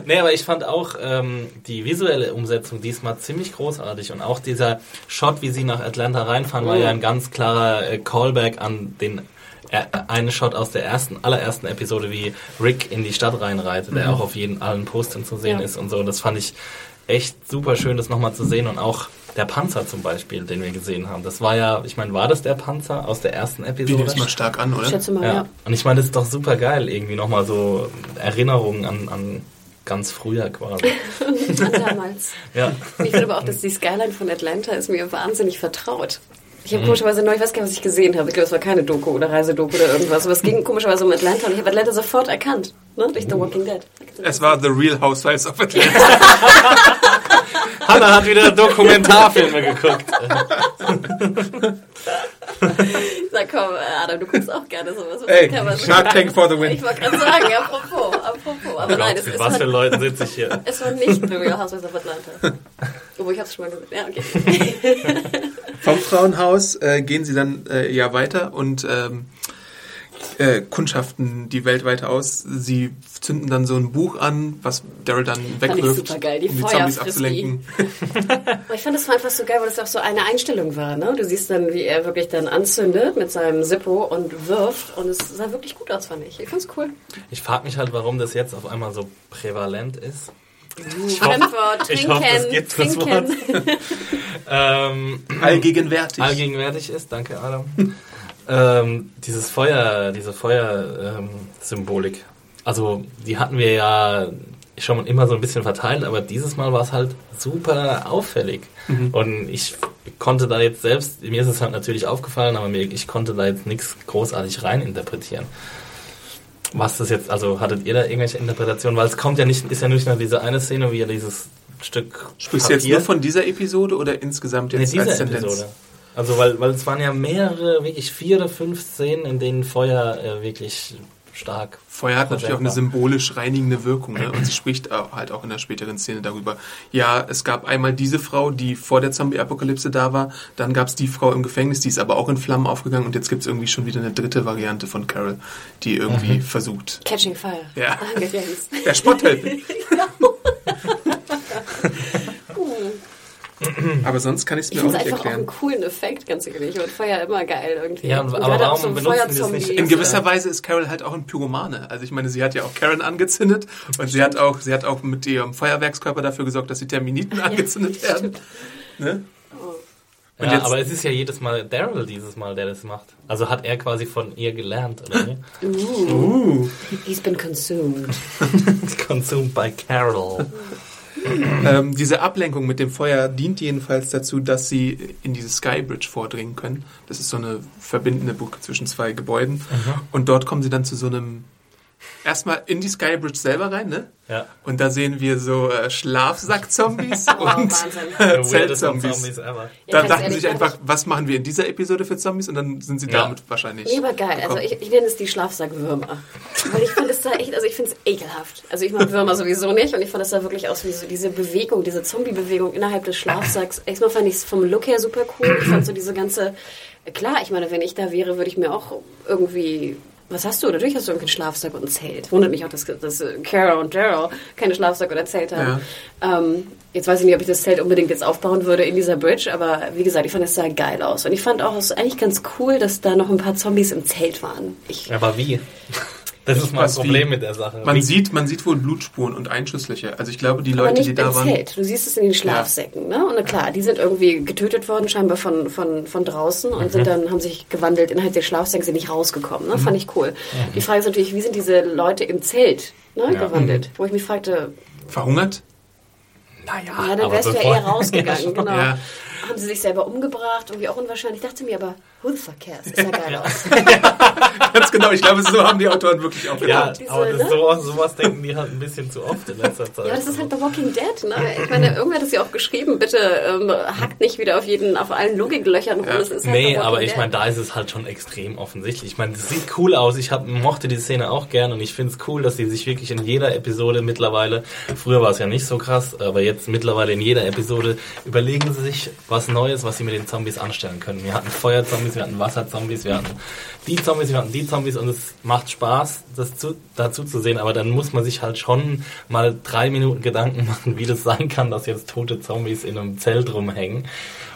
Nee, aber ich fand auch ähm, die visuelle Umsetzung diesmal ziemlich großartig und auch dieser Shot, wie sie nach Atlanta reinfahren, war ja ein ganz klarer äh, Callback an den äh, einen Shot aus der ersten, allerersten Episode, wie Rick in die Stadt reinreitet, der auch auf jeden allen Postern zu sehen Ja. ist und so. Und das fand ich echt super schön, das nochmal zu sehen und auch der Panzer zum Beispiel, den wir gesehen haben. Das war ja, ich meine, war das der Panzer aus der ersten Wir Episode? nehmen es mal stark an, Ich oder? schätze mal, Ja. ja. Und ich meine, das ist doch super geil, irgendwie nochmal so Erinnerungen an, an ganz früher quasi. An damals. ja. Ich finde aber auch, dass die Skyline von Atlanta ist mir wahnsinnig vertraut. Ich Mhm. habe komischerweise neu, ich weiß gar nicht, was ich gesehen habe. Ich glaube, es war keine Doku oder Reisedoku oder irgendwas. Aber es ging komischerweise um Atlanta und ich habe Atlanta sofort erkannt. Ne? Durch The Walking Dead. Es war The Real Housewives of Atlanta. Hanna hat wieder Dokumentarfilme geguckt. Na komm, Adam, du guckst auch gerne sowas. Was Ey, kann man Shark? Tank for the win. Ich wollte gerade sagen, apropos, apropos. Aber nein, es, es, was für war, Leuten sitze ich hier? es war nicht The Real Housewives of Atlanta. Obwohl, ich habe es schon mal gesehen. Ja, okay. Vom Frauenhaus äh, gehen sie dann äh, ja weiter und ähm, äh, kundschaften die Welt weiter aus. Sie zünden dann so ein Buch an, was Daryl dann wegwirft, die um die Zombies abzulenken. Ich fand das war einfach so geil, weil das auch so eine Einstellung war. Ne? Du siehst dann, wie er wirklich dann anzündet mit seinem Zippo und wirft. Und es sah wirklich gut aus, fand ich. Ich fand's cool. Ich frage mich halt, warum das jetzt auf einmal so prävalent ist. Fremdwort, ich trinken, hoffe, das gibt das trinken. Ähm, Allgegenwärtig. allgegenwärtig ist, danke Adam. ähm, dieses Feuer, diese Feuersymbolik. also die hatten wir ja schon immer so ein bisschen verteilt, aber dieses Mal war es halt super auffällig. Und ich konnte da jetzt selbst, mir ist es halt natürlich aufgefallen, aber mir, ich konnte da jetzt nichts großartig reininterpretieren. Was das jetzt, also hattet ihr da irgendwelche Interpretationen? Weil es kommt ja nicht, ist ja nicht nur diese eine Szene, wie er dieses Stück Sprichst du jetzt nur von dieser Episode oder insgesamt Nee, jetzt dieser als Tendenz? Episode. Also, weil, weil es waren ja mehrere, wirklich vier oder fünf Szenen, in denen Feuer äh, wirklich stark. Feuer hat natürlich auch eine symbolisch reinigende Wirkung. Ne? Und sie spricht auch, halt auch in der späteren Szene darüber. Ja, es gab einmal diese Frau, die vor der Zombie-Apokalypse da war. Dann gab es die Frau im Gefängnis, die ist aber auch in Flammen aufgegangen. Und jetzt gibt es irgendwie schon wieder eine dritte Variante von Carol, die irgendwie Mhm. versucht. Catching Fire. Ja. Jens. Der Spottheld. aber sonst kann ich es Ich mir auch finde es nicht einfach auch einen erklären. coolen Effekt, ganz ehrlich. Ich finde Feuer immer geil irgendwie. Ja, Und aber warum so benutzen die das nicht In gewisser Weise ist Carol halt auch ein Pyromane. Also ich meine, sie hat ja auch Karen angezündet und sie hat auch, sie hat auch mit ihrem Feuerwerkskörper dafür gesorgt, dass die Terminiten angezündet werden. Ne? Und Ja, jetzt- aber es ist ja jedes Mal Daryl dieses Mal, der das macht. Also hat er quasi von ihr gelernt, oder nicht? Uh. He's been consumed. Consumed by Carol. Ähm, diese Ablenkung mit dem Feuer dient jedenfalls dazu, dass sie in diese Skybridge vordringen können. Das ist so eine verbindende Brücke zwischen zwei Gebäuden. Und dort kommen sie dann zu so einem erstmal in die Skybridge selber rein, ne? Ja. Und da sehen wir so äh, Schlafsack-Zombies Oh, und Wahnsinn. äh, The weirdest Zelt-Zombies. Zombies ever. Ja, Da dachten sie sich einfach, glaub was machen wir in dieser Episode für Zombies? Und dann sind sie Ja. damit wahrscheinlich. Nee, aber geil. Also ich, ich nenne es die Schlafsackwürmer. Weil ich finde es da echt, also ich finde es ekelhaft. Also ich mag Würmer sowieso nicht und ich fand es da wirklich aus wie so diese Bewegung, diese Zombie-Bewegung innerhalb des Schlafsacks. Erstmal fand ich es vom Look her super cool. Ich fand so diese ganze, klar, ich meine, wenn ich da wäre, würde ich mir auch irgendwie was hast du? Natürlich hast du irgendwie einen Schlafsack und ein Zelt. Wundert mich auch, dass, dass Kara und Daryl keine Schlafsack oder Zelt haben. Ähm, jetzt weiß ich nicht, ob ich das Zelt unbedingt jetzt aufbauen würde in dieser Bridge, aber wie gesagt, ich fand es sah geil aus. Und ich fand auch, es ist eigentlich ganz cool, dass da noch ein paar Zombies im Zelt waren. Ich, Aber wie? Das ist mal das? Problem mit der Sache. Man sieht, man sieht wohl Blutspuren und Einschusslöcher. Also ich glaube, die aber Leute, nicht die da im waren. Zelt. Du siehst es in den Schlafsäcken. Ne? Und na klar, die sind irgendwie getötet worden, scheinbar von, von, von draußen und Mhm. sind dann, haben sich gewandelt innerhalb der Schlafsäcke, sind nicht rausgekommen. Ne? Fand ich cool. Die Frage ist natürlich, wie sind diese Leute im Zelt ne, Ja. gewandelt? Wo ich mich fragte, Verhungert? naja, ja, dann wärst du ja eher rausgegangen. genau. Ja. Haben sie sich selber umgebracht? Irgendwie auch unwahrscheinlich. Ich dachte mir aber, who the fuck cares? Ist ja geil aus. Ganz genau. Ich glaube, so haben die Autoren wirklich auch Ja, gedacht. Diese, aber das, ne? sowas, sowas denken die halt ein bisschen zu oft in letzter Zeit. Ja, das ist halt The Walking Dead, ne? Ich meine, irgendwer hat es ja auch geschrieben, bitte ähm, hackt nicht wieder auf jeden, auf allen Logiklöchern rum. Das ist halt Nee, aber ich meine, da ist es halt schon extrem offensichtlich. Ich meine, das sieht cool aus. Ich hab, mochte die Szene auch gern und ich finde es cool, dass sie sich wirklich in jeder Episode mittlerweile, früher war es ja nicht so krass, aber jetzt mittlerweile in jeder Episode überlegen sie sich was Neues, was sie mit den Zombies anstellen können. Wir hatten Feuerzombies, wir hatten Wasserzombies, wir hatten die Zombies, wir hatten die Zombies und es macht Spaß, das zu, dazu zu sehen, aber dann muss man sich halt schon mal drei Minuten Gedanken machen, wie das sein kann, dass jetzt tote Zombies in einem Zelt rumhängen.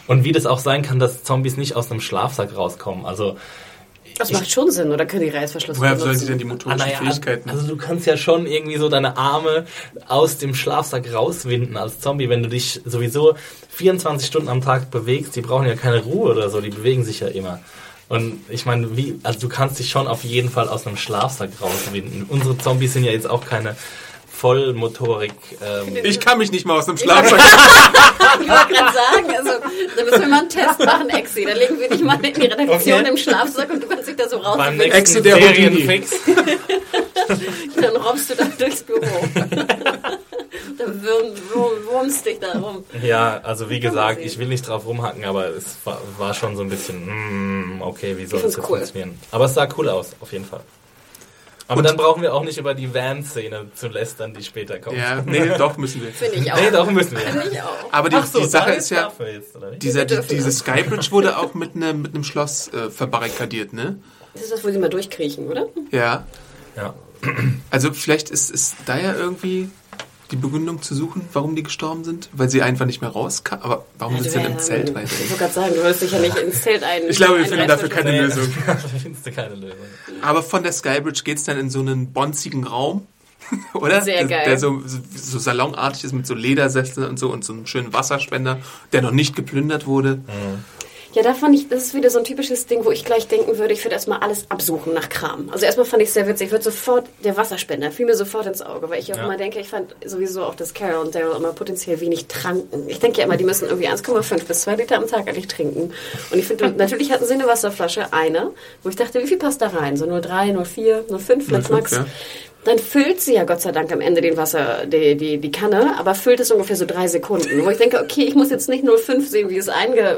Und wie das auch sein kann, dass Zombies nicht aus einem Schlafsack rauskommen. Also, Das macht schon Sinn, oder können die Reißverschluss Woher benutzen? sollen sie denn die ah, motorischen naja, Fähigkeiten? also du kannst ja schon irgendwie so deine Arme aus dem Schlafsack rauswinden als Zombie, wenn du dich sowieso 24 Stunden am Tag bewegst. Die brauchen ja keine Ruhe oder so, die bewegen sich ja immer. Und ich meine, wie, also du kannst dich schon auf jeden Fall aus einem Schlafsack rauswinden. Unsere Zombies sind ja jetzt auch keine Vollmotorik. Ähm, ich kann mich nicht mal aus einem Schlafsack. Ich wollte gerade sagen, also da müssen wir mal einen Test machen, Exi. Da legen wir dich mal in die Redaktion Okay. im Schlafsack und du kannst dich da so beim rausfinden. nächsten Exe der Houdini. Serienfix. Dann robbst du da durchs Büro. Dann wurmst dich da rum. Ja, also wie gesagt, ich will nicht drauf rumhacken, aber es war, war schon so ein bisschen, mm, okay, wie soll das cool. funktionieren? Aber es sah cool aus, auf jeden Fall. Aber Und- dann brauchen wir auch nicht über die Van-Szene zu lästern, die später kommt. Ja, nee, doch müssen wir. Finde ich auch. Nee, doch müssen wir. Finde ich auch. Aber die, Ach so, die Sache ist ja, jetzt, dieser, die, diese. Skybridge wurde auch mit einem mit einem Schloss äh, verbarrikadiert, ne? Das ist das, wo sie mal durchkriechen, oder? Ja. Ja. Also vielleicht ist, ist da ja irgendwie die Begründung zu suchen, warum die gestorben sind, weil sie einfach nicht mehr rauskam. Aber warum sind sie denn im Zelt Ich weiter? wollte gerade sagen, du würdest dich ja nicht ins Zelt ein. Ich glaube, wir finden dafür keine Nee, Lösung. da findest du keine Lösung. Aber von der Skybridge geht's dann in so einen bonzigen Raum, oder? Sehr der, geil. Der so, so, so salonartig ist mit so Ledersesseln und so und so einem schönen Wasserspender, der noch nicht geplündert wurde. Ja, da fand ich, das ist wieder so ein typisches Ding, wo ich gleich denken würde, ich würde erstmal alles absuchen nach Kram. Also erstmal fand ich es sehr witzig. Ich würde sofort, der Wasserspender fiel mir sofort ins Auge, weil ich auch Ja. immer denke, ich fand sowieso auch, dass Carol und Daryl immer potenziell wenig tranken. Ich denke ja immer, die müssen irgendwie 1,5 bis 2 Liter am Tag eigentlich trinken. Und ich finde, natürlich hatten sie eine Wasserflasche, eine, wo ich dachte, wie viel passt da rein? So 0,3, 0,4, 0,5, vielleicht 0,5, Max. ja. Dann füllt sie ja Gott sei Dank am Ende den Wasser, die, die, die Kanne, aber füllt es ungefähr so drei Sekunden. Wo ich denke, okay, ich muss jetzt nicht 0,5 sehen, wie es einge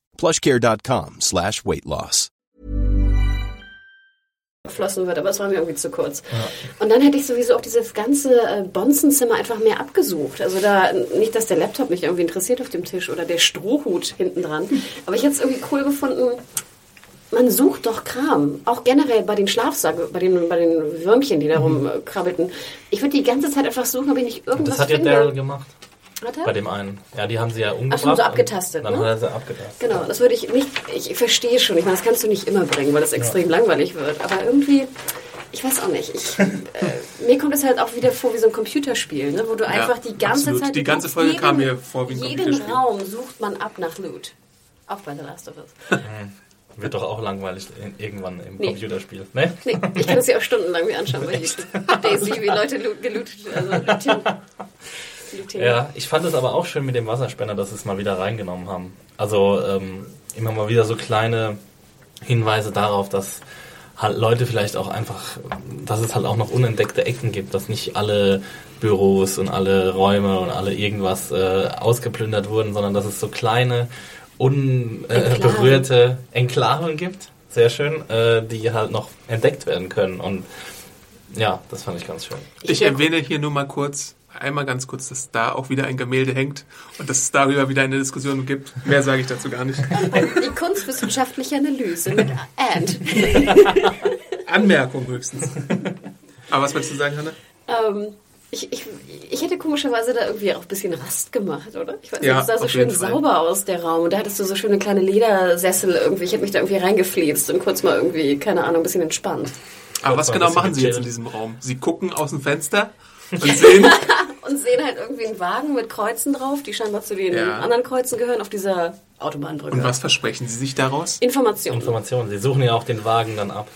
plushcare.com slash weight loss. geflossen wird, aber es war mir irgendwie zu kurz. Und dann hätte ich sowieso auch dieses ganze äh, Bonzenzimmer einfach mehr abgesucht. Also da, nicht, dass der Laptop mich irgendwie interessiert auf dem Tisch oder der Strohhut hinten dran, aber ich hätte es irgendwie cool gefunden, man sucht doch Kram. Auch generell bei den Schlafsack, bei den, bei den Würmchen, die da rumkrabbelten. Ich würde die ganze Zeit einfach suchen, ob ich nicht irgendwas Das hat ja finde. Daryl gemacht. Hat er? Bei dem einen. Ja, die haben sie ja umgebracht. schon, so abgetastet, Dann ne? hat er sie abgetastet. Genau, das würde ich nicht. Ich verstehe schon. Ich meine, das kannst du nicht immer bringen, weil das extrem langweilig wird. Aber irgendwie, ich weiß auch nicht. Ich, äh, mir kommt es halt auch wieder vor wie so ein Computerspiel, ne? wo du einfach die ganze absolut. Zeit. Die ganze Folge kam mir vor wie ein Jeden Computerspiel. Raum sucht man ab nach Loot. Auch bei The Last of Us. Wird doch auch langweilig in, irgendwann im Nee. Computerspiel. Ne? Nee, ich kann es ja auch stundenlang mir anschauen bei YouTube. Daisy, wie Leute loot, gelootet. Also, Looting. Ja, ich fand es aber auch schön mit dem Wasserspender, dass sie es mal wieder reingenommen haben. Also ähm, immer mal wieder so kleine Hinweise darauf, dass halt Leute vielleicht auch einfach, dass es halt auch noch unentdeckte Ecken gibt, dass nicht alle Büros und alle Räume und alle irgendwas äh, ausgeplündert wurden, sondern dass es so kleine, unberührte Enklaven gibt. Sehr schön, äh, die halt noch entdeckt werden können. Und ja, das fand ich ganz schön. Ich erwähne hier nur mal kurz, einmal ganz kurz, dass da auch wieder ein Gemälde hängt und dass es darüber wieder eine Diskussion gibt. Mehr sage ich dazu gar nicht. Die kunstwissenschaftliche Analyse mit And. Anmerkung höchstens. Aber was wolltest du sagen, Hanna? Ähm, ich, ich, ich hätte komischerweise da irgendwie auch ein bisschen Rast gemacht, oder? Ich weiß nicht, Ja, es sah so schön sauber aus, der Raum. Und da hattest du so schöne kleine Ledersessel irgendwie. Ich hätte mich da irgendwie reingefließt und kurz mal irgendwie, keine Ahnung, ein bisschen entspannt. Aber was genau machen Sie jetzt in diesem Raum? Sie gucken aus dem Fenster und sehen, Und sehen halt irgendwie einen Wagen mit Kreuzen drauf, die scheinbar zu den Ja. anderen Kreuzen gehören, auf dieser Autobahnbrücke. und was versprechen Sie sich daraus? Informationen. Informationen. Sie suchen ja auch den Wagen dann ab.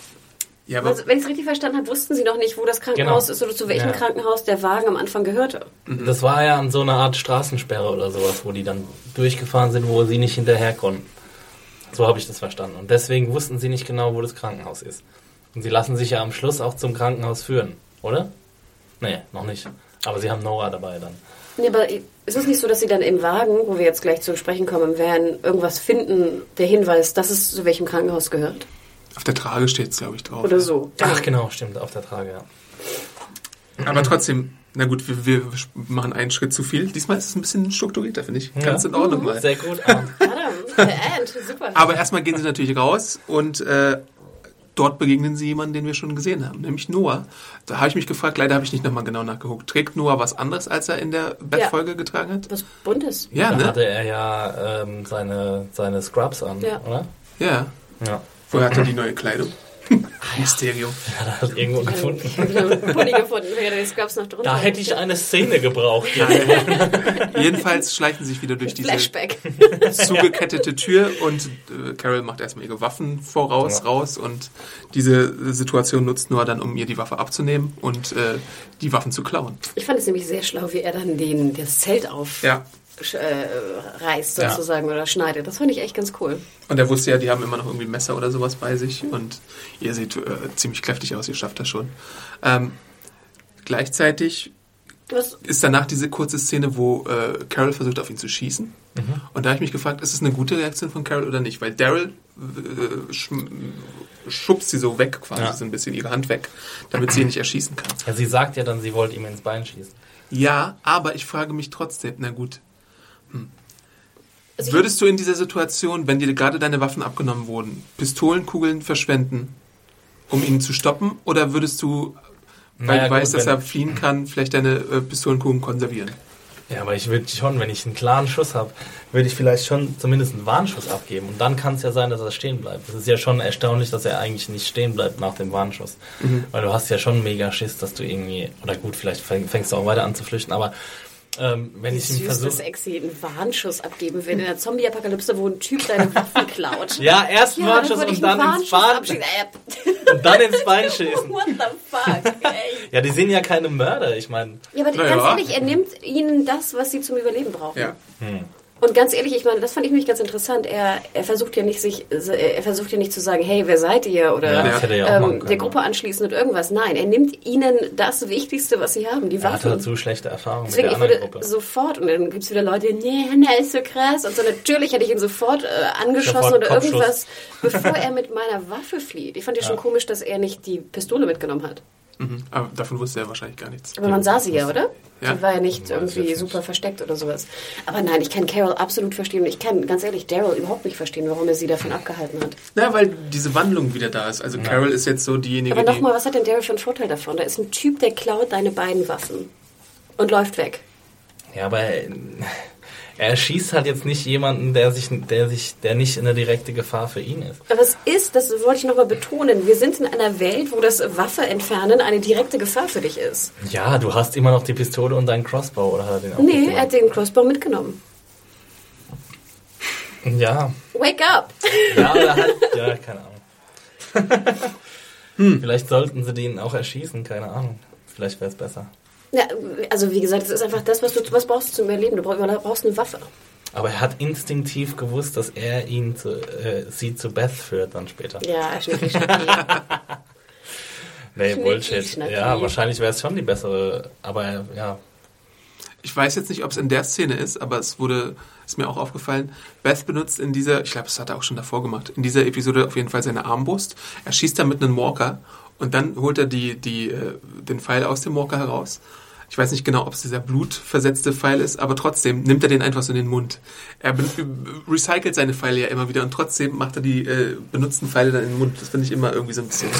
Ja, aber Also, wenn ich es richtig verstanden habe, wussten sie noch nicht, wo das Krankenhaus Genau. ist oder zu welchem Ja. Krankenhaus der Wagen am Anfang gehörte. Das war ja an so einer Art Straßensperre oder sowas, wo die dann durchgefahren sind, wo sie nicht hinterher konnten. So habe ich das verstanden. Und deswegen wussten sie nicht genau, wo das Krankenhaus ist. Und sie lassen sich ja am Schluss auch zum Krankenhaus führen, oder? Nee, noch nicht. Aber sie haben Noah dabei dann. Nee, aber ist es nicht so, dass sie dann im Wagen, wo wir jetzt gleich zu sprechen kommen werden, irgendwas finden, der Hinweis, dass es zu welchem Krankenhaus gehört? auf der Trage steht es, glaube ich, drauf. Oder so. Ach genau, stimmt, auf der Trage, ja. Aber trotzdem, na gut, wir, wir machen einen Schritt zu viel. Diesmal ist es ein bisschen strukturierter, finde ich. Ganz in Ordnung mal. Sehr gut. Adam, der Ant, super. Aber erstmal gehen sie natürlich raus und äh, dort begegnen sie jemanden, den wir schon gesehen haben, nämlich Noah. Da habe ich mich gefragt, leider habe ich nicht nochmal genau nachgeguckt. Trägt Noah was anderes, als er in der Bettfolge getragen hat? Was Buntes. Ja, da ne? hatte er ja ähm, seine, seine Scrubs an, Ja. oder? Ja. Ja. Woher hat er die neue Kleidung? Mysterium. Hat er irgendwo gefunden. Ich habe einen Pulli gefunden, die Scrubs noch drunter. Da hätte ich eine Szene gebraucht. Jedenfalls schleichen sie sich wieder durch diese Flashback. zugekettete Tür und äh, Carol macht erstmal ihre Waffen voraus, Ja. raus und diese Situation nutzt Noah dann, um ihr die Waffe abzunehmen und äh, die Waffen zu klauen. Ich fand es nämlich sehr schlau, wie er dann den, das Zelt auf Ja. Sch- äh, reißt Ja. sozusagen oder schneidet. Das fand ich echt ganz cool. Und er wusste ja, die haben immer noch irgendwie ein Messer oder sowas bei sich und ihr seht äh, ziemlich kräftig aus, ihr schafft das schon. Ähm, gleichzeitig Was, ist danach diese kurze Szene, wo äh, Carol versucht, auf ihn zu schießen. Und da habe ich mich gefragt, ist es eine gute Reaktion von Carol oder nicht? Weil Daryl äh, schm- schubst sie so weg, quasi Ja. so ein bisschen ihre Hand weg, damit sie ihn nicht erschießen kann. Ja, sie sagt ja dann, sie wollte ihm ins Bein schießen. Ja, aber ich frage mich trotzdem, na gut, also ich- würdest du in dieser Situation, wenn dir gerade deine Waffen abgenommen wurden, Pistolenkugeln verschwenden, um ihn zu stoppen? Oder würdest du, weil Naja, du weißt, gut, dass er fliehen kann, vielleicht deine äh, Pistolenkugeln konservieren? Ja, aber ich würde schon, wenn ich einen klaren Schuss habe, würde ich vielleicht schon zumindest einen Warnschuss abgeben. Und dann kann es ja sein, dass er stehen bleibt. Das ist ja schon erstaunlich, dass er eigentlich nicht stehen bleibt nach dem Warnschuss. Weil du hast ja schon mega Schiss, dass du irgendwie, oder gut, vielleicht fäng, fängst du auch weiter an zu flüchten, aber ähm, wenn wie ich ihm süß, dass versuche... Exi einen Warnschuss abgeben will in der Zombie-Apokalypse, wo ein Typ deine Waffen klaut. Ja, erst Ja, Warnschuss würde und dann ins Bein, und dann ins Bein schießen. What the fuck, ey. Ja, die sind ja keine Mörder, ich meine... Ja, aber Na ganz ja. ehrlich, er nimmt ihnen das, was sie zum Überleben brauchen. Ja. Und ganz ehrlich, ich meine, das fand ich nämlich ganz interessant. Er, er versucht ja nicht sich, er versucht ja nicht zu sagen, hey, wer seid ihr? Oder Ja, das hätte er ja auch ähm, der? Gruppe anschließen und irgendwas. Nein, er nimmt ihnen das Wichtigste, was sie haben, die Er hat Waffen. halt zu schlechte Erfahrungen Deswegen, mit ich der anderen würde Gruppe. sofort, und dann gibt es wieder Leute, nee, Hannah ist so krass. Und so, natürlich hätte ich ihn sofort äh, angeschossen Sofort oder irgendwas, bevor er mit meiner Waffe flieht. Ich fand ja schon komisch, dass er nicht die Pistole mitgenommen hat. Mhm. Aber davon wusste er wahrscheinlich gar nichts. Aber man sah sie ja, oder? Ja. Sie war ja nicht irgendwie super versteckt oder sowas. Aber nein, ich kann Carol absolut verstehen. Und ich kann ganz ehrlich Daryl überhaupt nicht verstehen, warum er sie davon abgehalten hat. Na, weil diese Wandlung wieder da ist. Also Carol ist jetzt so diejenige, Aber die... nochmal, was hat denn Daryl für einen Vorteil davon? Da ist ein Typ, der klaut deine beiden Waffen und läuft weg. Ja, aber er, schießt halt jetzt nicht jemanden, der sich, der sich, der nicht eine direkte Gefahr für ihn ist. Aber es ist, das wollte ich nochmal betonen, wir sind in einer Welt, wo das Waffe entfernen eine direkte Gefahr für dich ist. Ja, du hast immer noch die Pistole und deinen Crossbow, oder hat er den auch Nee, er hat den Crossbow mitgenommen. Ja, Wake up! ja, oder halt, ja, keine Ahnung. Vielleicht sollten sie den auch erschießen, keine Ahnung. Vielleicht wäre es besser. Ja, also wie gesagt, es ist einfach das, was du was brauchst du zum Überleben. Du brauchst, du brauchst eine Waffe. Aber er hat instinktiv gewusst, dass er ihn zu, äh, sie zu Beth führt dann später. Ja, Schnippi, Schnappi. Nee, Bullshit. Schnappi. Ja, wahrscheinlich wäre es schon die bessere, aber ja. Ich weiß jetzt nicht, ob es in der Szene ist, aber es wurde, ist mir auch aufgefallen, Beth benutzt in dieser, ich glaube, das hat er auch schon davor gemacht, in dieser Episode auf jeden Fall seine Armbrust. Er schießt da mit einem Walker und dann holt er die, die, äh, den Pfeil aus dem Walker heraus. Ich weiß nicht genau, ob es dieser blutversetzte Pfeil ist, aber trotzdem nimmt er den einfach so in den Mund. Er be- recycelt seine Pfeile ja immer wieder und trotzdem macht er die äh, benutzten Pfeile dann in den Mund. Das finde ich immer irgendwie so ein bisschen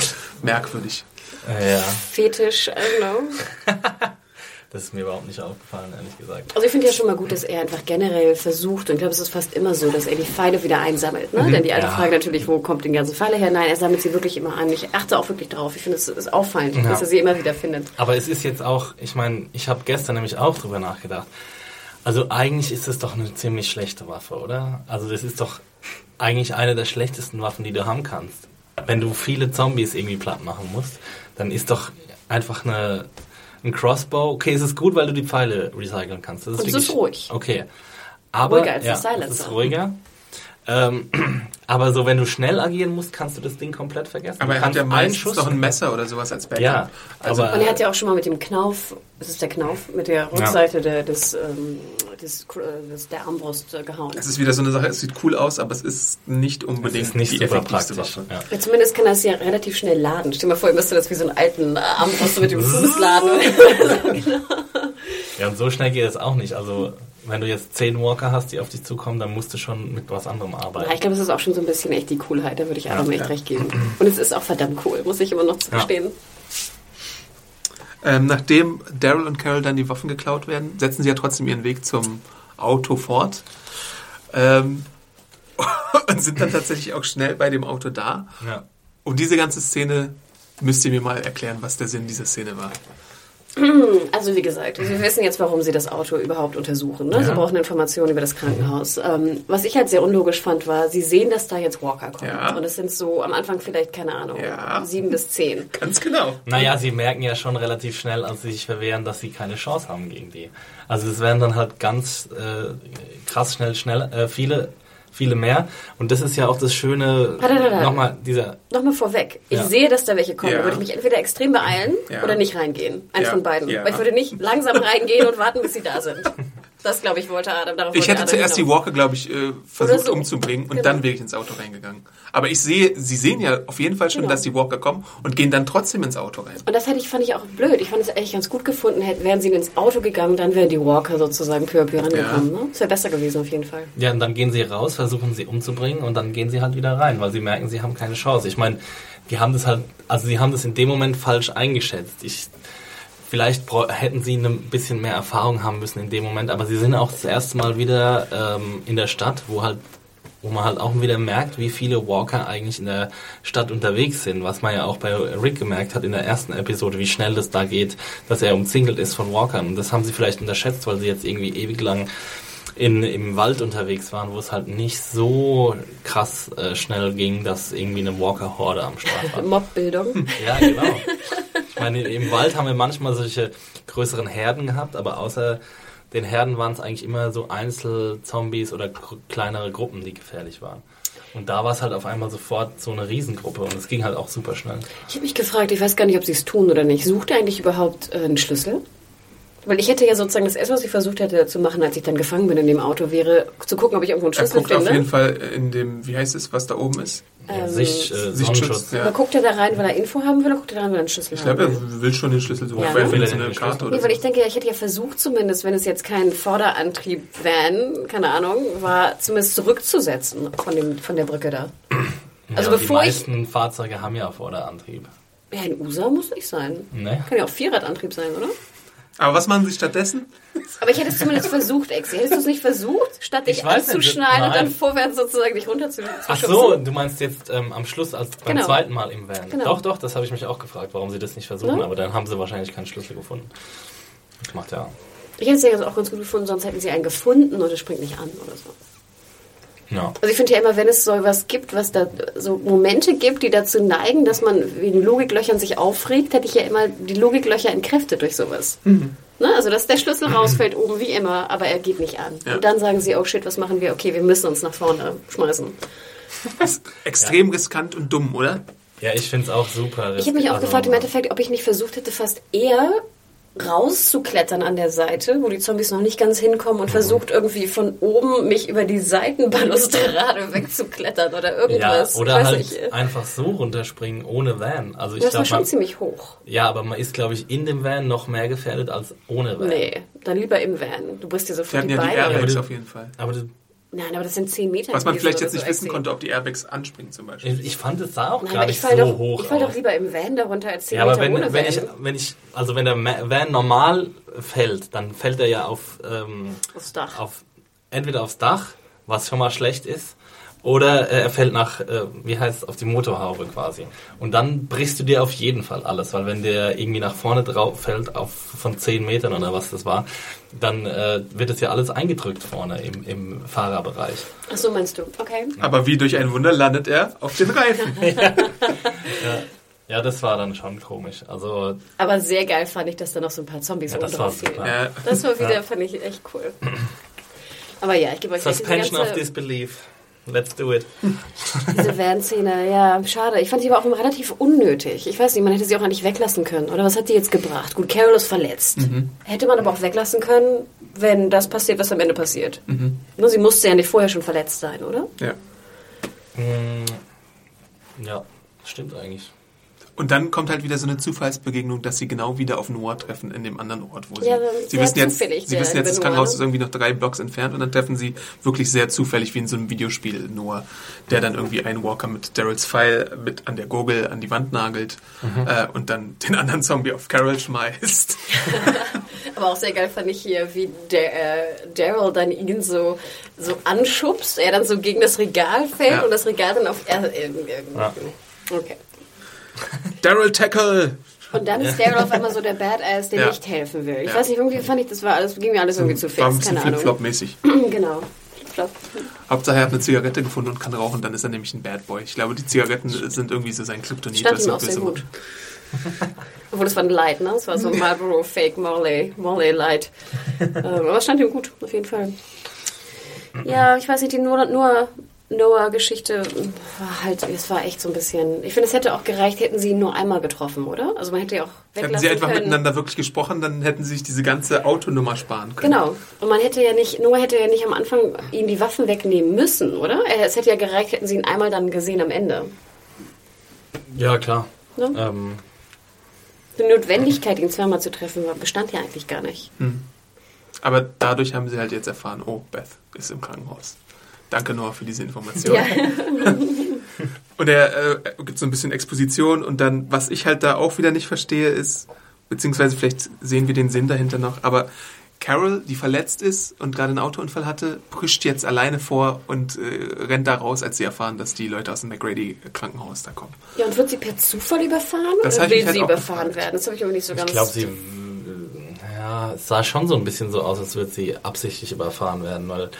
merkwürdig. Ja, Fetisch, I don't know. das ist mir überhaupt nicht aufgefallen, ehrlich gesagt. Also ich finde ja schon mal gut, dass er einfach generell versucht, und ich glaube, es ist fast immer so, dass er die Pfeile wieder einsammelt. Ne? Denn die alte Ja. Frage natürlich, wo kommt die ganze Pfeile her? Nein, er sammelt sie wirklich immer an. Ich achte auch wirklich drauf. Ich finde, es ist auffallend, dass er sie immer wieder findet. Aber es ist jetzt auch, ich meine, ich habe gestern nämlich auch drüber nachgedacht. Also eigentlich ist es doch eine ziemlich schlechte Waffe, oder? Also das ist doch eigentlich eine der schlechtesten Waffen, die du haben kannst. Wenn du viele Zombies irgendwie platt machen musst, dann ist doch einfach eine, ein Crossbow. Okay, es ist gut, weil du die Pfeile recyceln kannst. Das Und es ist ruhig. Okay. Aber, Ruhiger als ja, das Silencer. es ist ruhiger. Ähm, aber so, wenn du schnell agieren musst, kannst du das Ding komplett vergessen. Aber Du er hat kannst ja einen meistens Schuss noch ein Messer oder sowas als Backup. Ja, Also- Und er hat ja auch schon mal mit dem Knauf, das ist der Knauf, mit der Rückseite der, des, ähm, des, des, der Armbrust äh, gehauen. Es ist wieder so eine Sache, es sieht cool aus, aber es ist nicht es unbedingt ist nicht die super effektivste praktisch. Waffe. Ja. Ja, zumindest kann es ja relativ schnell laden. Stell dir mal vor, ihr müsste das wie so einen alten äh, Armbrust mit dem Fuß laden. Ja, und so schnell geht es auch nicht. Also, wenn du jetzt zehn Walker hast, die auf dich zukommen, dann musst du schon mit was anderem Ja, arbeiten. ich glaube, es ist auch schon so ein bisschen echt die Coolheit, da würde ich Adam echt ja. recht geben. Und es ist auch verdammt cool, muss ich immer noch Ja. Ähm, nachdem Daryl und Carol dann die Waffen geklaut werden, setzen sie ja trotzdem ihren Weg zum Auto fort. Ähm, und sind dann tatsächlich auch schnell bei dem Auto da. Ja. Und diese ganze Szene müsst ihr mir mal erklären, was der Sinn dieser Szene war. Also wie gesagt, wir wissen jetzt, warum sie das Auto überhaupt untersuchen. Ne? Sie brauchen Informationen über das Krankenhaus. Ähm, was ich halt sehr unlogisch fand, war, sie sehen, dass da jetzt Walker kommt. Ja. Und es sind so am Anfang vielleicht, keine Ahnung, Ja. sieben bis zehn. Ganz genau. Naja, sie merken ja schon relativ schnell, als sie sich verwehren, dass sie keine Chance haben gegen die. Also es werden dann halt ganz äh, krass schnell, schnell, äh, viele, viele mehr. Und das ist ja auch das Schöne, Warte, warte, warte. nochmal dieser, Nochmal vorweg. Ich Ja. sehe, dass da welche kommen. Ja. Da würde ich mich entweder extrem beeilen Ja. oder nicht reingehen. Eins Ja. von beiden. Ja. Weil ich würde nicht langsam reingehen und warten, bis sie da sind. Das, glaube ich, wollte Adam. Darauf Ich hätte Adam zuerst die. Walker, glaube ich, äh, versucht so. umzubringen und Genau. dann wäre ich ins Auto reingegangen. Aber ich sehe, sie sehen ja auf jeden Fall schon, Genau. dass die Walker kommen und gehen dann trotzdem ins Auto rein. Und das hätte ich, fand ich auch blöd. Ich fand es eigentlich ganz gut gefunden. Hätten, wären sie ins Auto gegangen, dann wären die Walker sozusagen peu à peu rangekommen. Ne? Das wäre besser gewesen auf jeden Fall. ja, und dann gehen sie raus, versuchen sie umzubringen und dann gehen sie halt wieder rein, weil sie merken, sie haben keine Chance. Ich meine, die haben das halt, also sie haben das in dem Moment falsch eingeschätzt. Ich, vielleicht hätten sie ein bisschen mehr Erfahrung haben müssen in dem Moment, aber sie sind auch das erste Mal wieder ähm, in der Stadt, wo halt wo man halt auch wieder merkt, wie viele Walker eigentlich in der Stadt unterwegs sind, was man ja auch bei Rick gemerkt hat in der ersten Episode, wie schnell das da geht, dass er umzingelt ist von Walkern. Und das haben sie vielleicht unterschätzt, weil sie jetzt irgendwie ewig lang in, im Wald unterwegs waren, wo es halt nicht so krass äh, schnell ging, dass irgendwie eine Walker-Horde am Start war. Mobbildung. Ja, genau. Ich meine, im Wald haben wir manchmal solche größeren Herden gehabt, aber außer den Herden waren es eigentlich immer so Einzelzombies oder kleinere Gruppen, die gefährlich waren. Und da war es halt auf einmal sofort so eine Riesengruppe und es ging halt auch super schnell. Ich habe mich gefragt, ich weiß gar nicht, ob sie es tun oder nicht. Sucht er eigentlich überhaupt äh, einen Schlüssel? Weil ich hätte ja sozusagen das erste, was ich versucht hätte zu machen, als ich dann gefangen bin in dem Auto, wäre zu gucken, ob ich irgendwo einen Er Schlüssel guckt auf finde. jeden Fall in dem, wie heißt es, was da oben ist? Ja, Sicht, äh, Sichtschutz, ja. Guckt er da rein, weil er Info haben will, oder guckt er da rein, weil er einen Schlüssel Ich haben glaube, will? er will schon den Schlüssel suchen. Ja, Vielleicht ne? findet Will so er eine Karte Schlüssel? oder Nee, so. weil ich denke, ja, ich hätte ja versucht zumindest, wenn es jetzt kein Vorderantrieb-Van, keine Ahnung, war, zumindest zurückzusetzen von, dem, von der Brücke da. Also ja, bevor die ich... meisten Fahrzeuge haben ja Vorderantrieb. Ja, ein USA muss nicht sein. Ne? Kann ja auch Vierradantrieb sein, oder? Aber was machen sie stattdessen? Aber ich hätte es zumindest versucht, Exi. Hättest du es nicht versucht, statt dich Ich anzuschneiden und dann vorwärts sozusagen dich runter zu, zu Ach so, du meinst jetzt ähm, am Schluss als beim Genau. zweiten Mal im Van. Genau. Doch, doch, das habe ich mich auch gefragt, warum sie das nicht versuchen, Ne? aber dann haben sie wahrscheinlich keinen Schlüssel gefunden. Das macht ja. Ich hätte es ja auch ganz gut gefunden, sonst hätten sie einen gefunden und es springt nicht an oder so. Ja. Also ich finde ja immer, wenn es so was gibt, was da so Momente gibt, die dazu neigen, dass man wegen Logiklöchern sich aufregt, hätte ich ja immer die Logiklöcher entkräftet durch sowas. Mhm. Ne? Also dass der Schlüssel rausfällt oben wie immer, aber er geht nicht an. Ja. Und dann sagen sie, oh shit, was machen wir? Okay, wir müssen uns nach vorne schmeißen. Das ist extrem riskant und dumm, oder? Ja, ich finde es auch super. Ich habe mich auch Also, gefragt im Endeffekt, ob ich nicht versucht hätte, fast eher rauszuklettern an der Seite, wo die Zombies noch nicht ganz hinkommen und versucht irgendwie von oben mich über die Seitenbalustrade wegzuklettern oder Ja, irgendwas. oder ich weiß halt nicht. einfach so runterspringen ohne Van. Also ich Das war glaube, schon man, ziemlich hoch. ja, aber man ist, glaube ich, in dem Van noch mehr gefährdet als ohne Van. Nee, dann lieber im Van. Du brichst dir sofort hatten die ja die Beine. Airbags Ja, auf jeden Fall. Aber das, Nein, aber das sind 10 Meter. Was man vielleicht jetzt so, nicht wissen Exi. konnte, ob die Airbags anspringen zum Beispiel. ich, ich fand es sah auch Nein, gar aber ich nicht so doch, hoch ich fall doch lieber im Van darunter als 10 Ja, aber Meter wenn, ohne wenn Van. ich, wenn ich, also wenn der Van normal fällt, dann fällt er ja auf, ähm, Aufs Dach. auf entweder aufs Dach, was schon mal schlecht ist, oder äh, er fällt nach, äh, wie heißt es, auf die Motorhaube quasi. Und dann brichst du dir auf jeden Fall alles, weil wenn der irgendwie nach vorne drauf fällt, auf von 10 Metern oder was das war, dann äh, wird es ja alles eingedrückt vorne im, im Fahrerbereich. Ach so, meinst du? Okay. Aber wie durch ein Wunder landet er auf den Reifen. Ja, das war dann schon komisch. Also Aber sehr geil fand ich, dass da noch so ein paar Zombies Ja, das war super. Ja. Das war wieder, Ja. fand ich echt cool. Aber ja, ich gebe euch Suspension diese of Disbelief. Let's do it. diese Van-Szene, ja, schade. Ich fand die aber auch relativ unnötig. Ich weiß nicht, man hätte sie auch eigentlich weglassen können. Oder was hat die jetzt gebracht? Gut, Carol ist verletzt. Mhm. Hätte man aber auch weglassen können, wenn das passiert, was am Ende passiert. Mhm. Ne, Sie musste ja nicht vorher schon verletzt sein, oder? Ja. Mm, Ja, stimmt eigentlich. Und dann kommt halt wieder so eine Zufallsbegegnung, dass sie genau wieder auf Noah treffen in dem anderen Ort, wo sie. Ja, sie wissen jetzt, zufällig, sie wissen jetzt, das Krankenhaus ist irgendwie noch drei Blocks entfernt und dann treffen sie wirklich sehr zufällig wie in so einem Videospiel Noah, der dann irgendwie einen Walker mit Daryls Pfeil mit an der Gurgel an die Wand nagelt äh, und dann den anderen Zombie auf Carol schmeißt. Aber auch sehr geil fand ich hier, wie der, äh, Daryl dann ihn so, so anschubst, er dann so gegen das Regal fällt Ja. und das Regal dann auf er. Äh, äh, Ja. Okay. Daryl Tackle! Und dann ist Daryl auf einmal so der Badass, der Ja. nicht helfen will. Ich Ja. weiß nicht, irgendwie fand ich, das war alles, ging mir alles irgendwie zu War ein fix, bisschen keine Ahnung. Flip-Flop-mäßig. genau. Hauptsache er hat eine Zigarette gefunden und kann rauchen, dann ist er nämlich ein Bad Boy. Ich glaube, die Zigaretten sind irgendwie so sein Kryptonit. Stand das ihm so auch sehr gut. Obwohl, das war ein Light, ne? Das war so ein Marlboro Fake Morley, Morley Light. ähm, aber es stand ihm gut, auf jeden Fall. Ja, ich weiß nicht, die Noah, Noah, Noah-Geschichte war halt, es war echt so ein bisschen. Ich finde, es hätte auch gereicht, hätten sie ihn nur einmal getroffen, oder? Also man hätte ja auch weglassen Hätten sie einfach können. miteinander wirklich gesprochen, dann hätten sie sich diese ganze Autonummer sparen können. Genau. Und man hätte ja nicht, Noah hätte ja nicht am Anfang ihm die Waffen wegnehmen müssen, oder? Äh, Es hätte ja gereicht, hätten sie ihn einmal dann gesehen am Ende. Ja, klar. Ne? Ähm, Die Notwendigkeit, ihn zweimal zu treffen, war- bestand ja eigentlich gar nicht. Aber dadurch haben sie halt jetzt erfahren, oh, Beth ist im Krankenhaus. Danke Noah für diese Information. Ja. Und er äh, gibt so ein bisschen Exposition und dann, was ich halt da auch wieder nicht verstehe, ist, beziehungsweise vielleicht sehen wir den Sinn dahinter noch, aber Carol, die verletzt ist und gerade einen Autounfall hatte, pusht jetzt alleine vor und äh, rennt da raus, als sie erfahren, dass die Leute aus dem McGrady-Krankenhaus da kommen. Ja, und wird sie per Zufall überfahren Das oder ich will halt sie auch überfahren gefragt. werden? Das habe ich irgendwie nicht so ganz. ich glaube, sie. Ja, es sah schon so ein bisschen so aus, als würde sie absichtlich überfahren werden, weil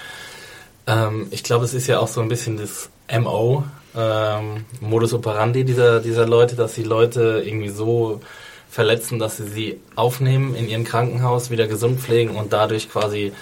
ähm, ich glaube, es ist ja auch so ein bisschen das MO, ähm, Modus operandi dieser, dieser Leute, dass sie Leute irgendwie so verletzen, dass sie sie aufnehmen in ihrem Krankenhaus, wieder gesund pflegen und dadurch quasi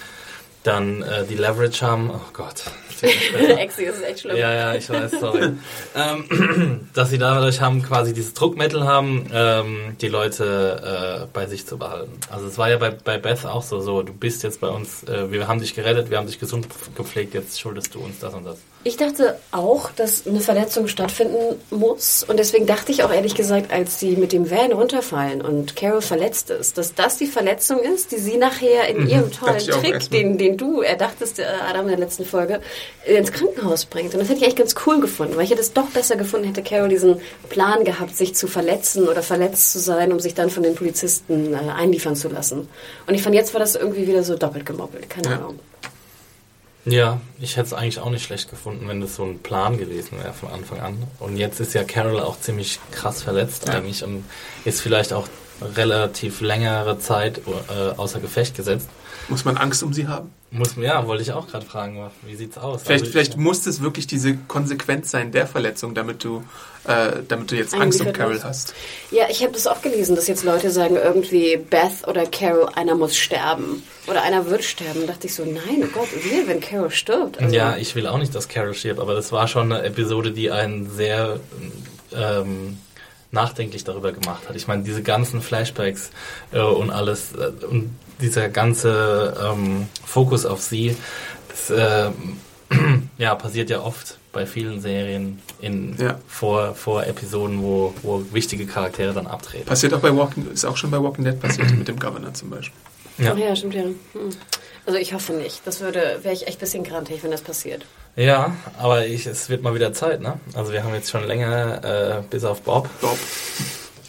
dann äh, die Leverage haben. Oh Gott. Exi, das ist echt schlimm. Ja, ja, ich weiß, sorry. ähm, dass sie dadurch haben, quasi dieses Druckmittel haben, ähm, die Leute äh, bei sich zu behalten. Also es war ja bei, bei Beth auch so, so, du bist jetzt bei uns, äh, wir haben dich gerettet, wir haben dich gesund gepflegt, jetzt schuldest du uns das und das. Ich dachte auch, dass eine Verletzung stattfinden muss. Und deswegen dachte ich auch ehrlich gesagt, als sie mit dem Van runterfallen und Carol verletzt ist, dass das die Verletzung ist, die sie nachher in ihrem tollen Trick, den, den du erdachtest, äh, Adam, in der letzten Folge, ins Krankenhaus bringt. Und das hätte ich eigentlich ganz cool gefunden, weil ich hätte es doch besser gefunden, hätte Carol diesen Plan gehabt, sich zu verletzen oder verletzt zu sein, um sich dann von den Polizisten äh, einliefern zu lassen. Und ich fand, jetzt war das irgendwie wieder so doppelt gemoppelt. Keine Ja. Ahnung. Ja, ich hätte es eigentlich auch nicht schlecht gefunden, wenn das so ein Plan gewesen wäre von Anfang an. Und jetzt ist ja Carol auch ziemlich krass verletzt Ja. eigentlich und ist vielleicht auch relativ längere Zeit äh, außer Gefecht gesetzt. Muss man Angst um sie haben? Muss, ja, wollte ich auch gerade fragen, wie sieht's aus? Vielleicht, Also, vielleicht muss es wirklich diese Konsequenz sein der Verletzung, damit du, äh, damit du jetzt Angst um Carol hast. Ja, ich habe das auch gelesen, dass jetzt Leute sagen, irgendwie Beth oder Carol, einer muss sterben. Oder einer wird sterben. Da dachte ich so, nein, oh Gott, wir, wenn Carol stirbt. Also, Ja, ich will auch nicht, dass Carol stirbt, aber das war schon eine Episode, die einen sehr ähm, nachdenklich darüber gemacht hat. Ich meine, diese ganzen Flashbacks äh, und alles äh, und dieser ganze ähm, Fokus auf sie, das äh, ja, passiert ja oft bei vielen Serien in Ja. vor, vor Episoden, wo, wo wichtige Charaktere dann abtreten. Passiert auch bei Walking, ist auch schon bei Walking Dead passiert, mit dem Governor zum Beispiel. Ja. Ach ja, stimmt ja. Hm. Also ich hoffe nicht. Das würde, wäre ich echt ein bisschen grantig, wenn das passiert. Ja, aber ich, es wird mal wieder Zeit, ne? Also wir haben jetzt schon länger, äh, bis auf Bob, Bob.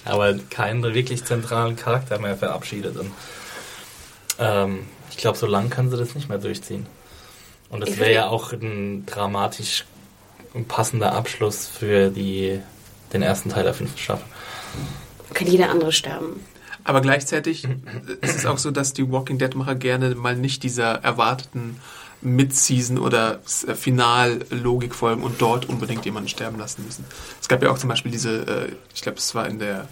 aber keinen wirklich zentralen Charakter mehr verabschiedet. Und, ähm, ich glaube, so lang können sie das nicht mehr durchziehen. Und das wäre ja auch ein dramatisch passender Abschluss für die, den ersten Teil der fünften Staffel. Kann jeder andere sterben. Aber gleichzeitig ist es auch so, dass die Walking Dead-Macher gerne mal nicht dieser erwarteten Mid-Season oder äh, Final-Logik folgen und dort unbedingt jemanden sterben lassen müssen. Es gab ja auch zum Beispiel diese, äh, ich glaube, es war in der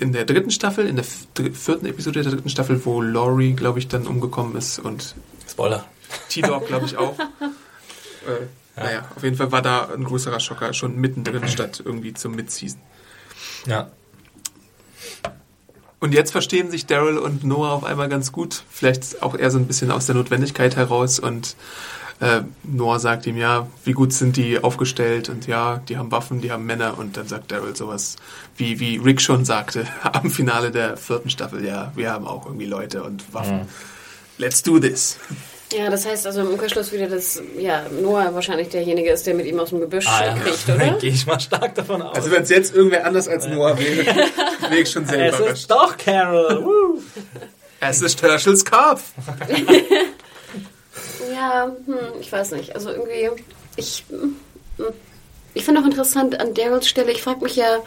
in der dritten Staffel, in der vierten Episode der dritten Staffel, wo Laurie, glaube ich, dann umgekommen ist und Spoiler. T-Dog, glaube ich, auch. äh, Naja, auf jeden Fall war da ein größerer Schocker schon mittendrin statt irgendwie zum Mid-Season. Ja. Und jetzt verstehen sich Daryl und Noah auf einmal ganz gut. Vielleicht auch eher so ein bisschen aus der Notwendigkeit heraus. Und äh, Noah sagt ihm, ja, wie gut sind die aufgestellt? Und ja, die haben Waffen, die haben Männer. Und dann sagt Daryl sowas, wie, wie Rick schon sagte am Finale der vierten Staffel, ja, wir haben auch irgendwie Leute und Waffen. Let's do this. Ja, das heißt also im Umkehrschluss wieder, dass ja, Noah wahrscheinlich derjenige ist, der mit ihm aus dem Gebüsch Ah, ja. kriegt, oder? Gehe ich mal stark davon aus. Also wenn es jetzt irgendwer anders als Noah wäre, wäre ich schon sehr es überrascht. ist doch Carol. Woo. Es ist Herschels Kopf. Ja, hm, ich weiß nicht. Also irgendwie, ich, hm, ich finde auch interessant an Daryls Stelle, ich frage mich ja,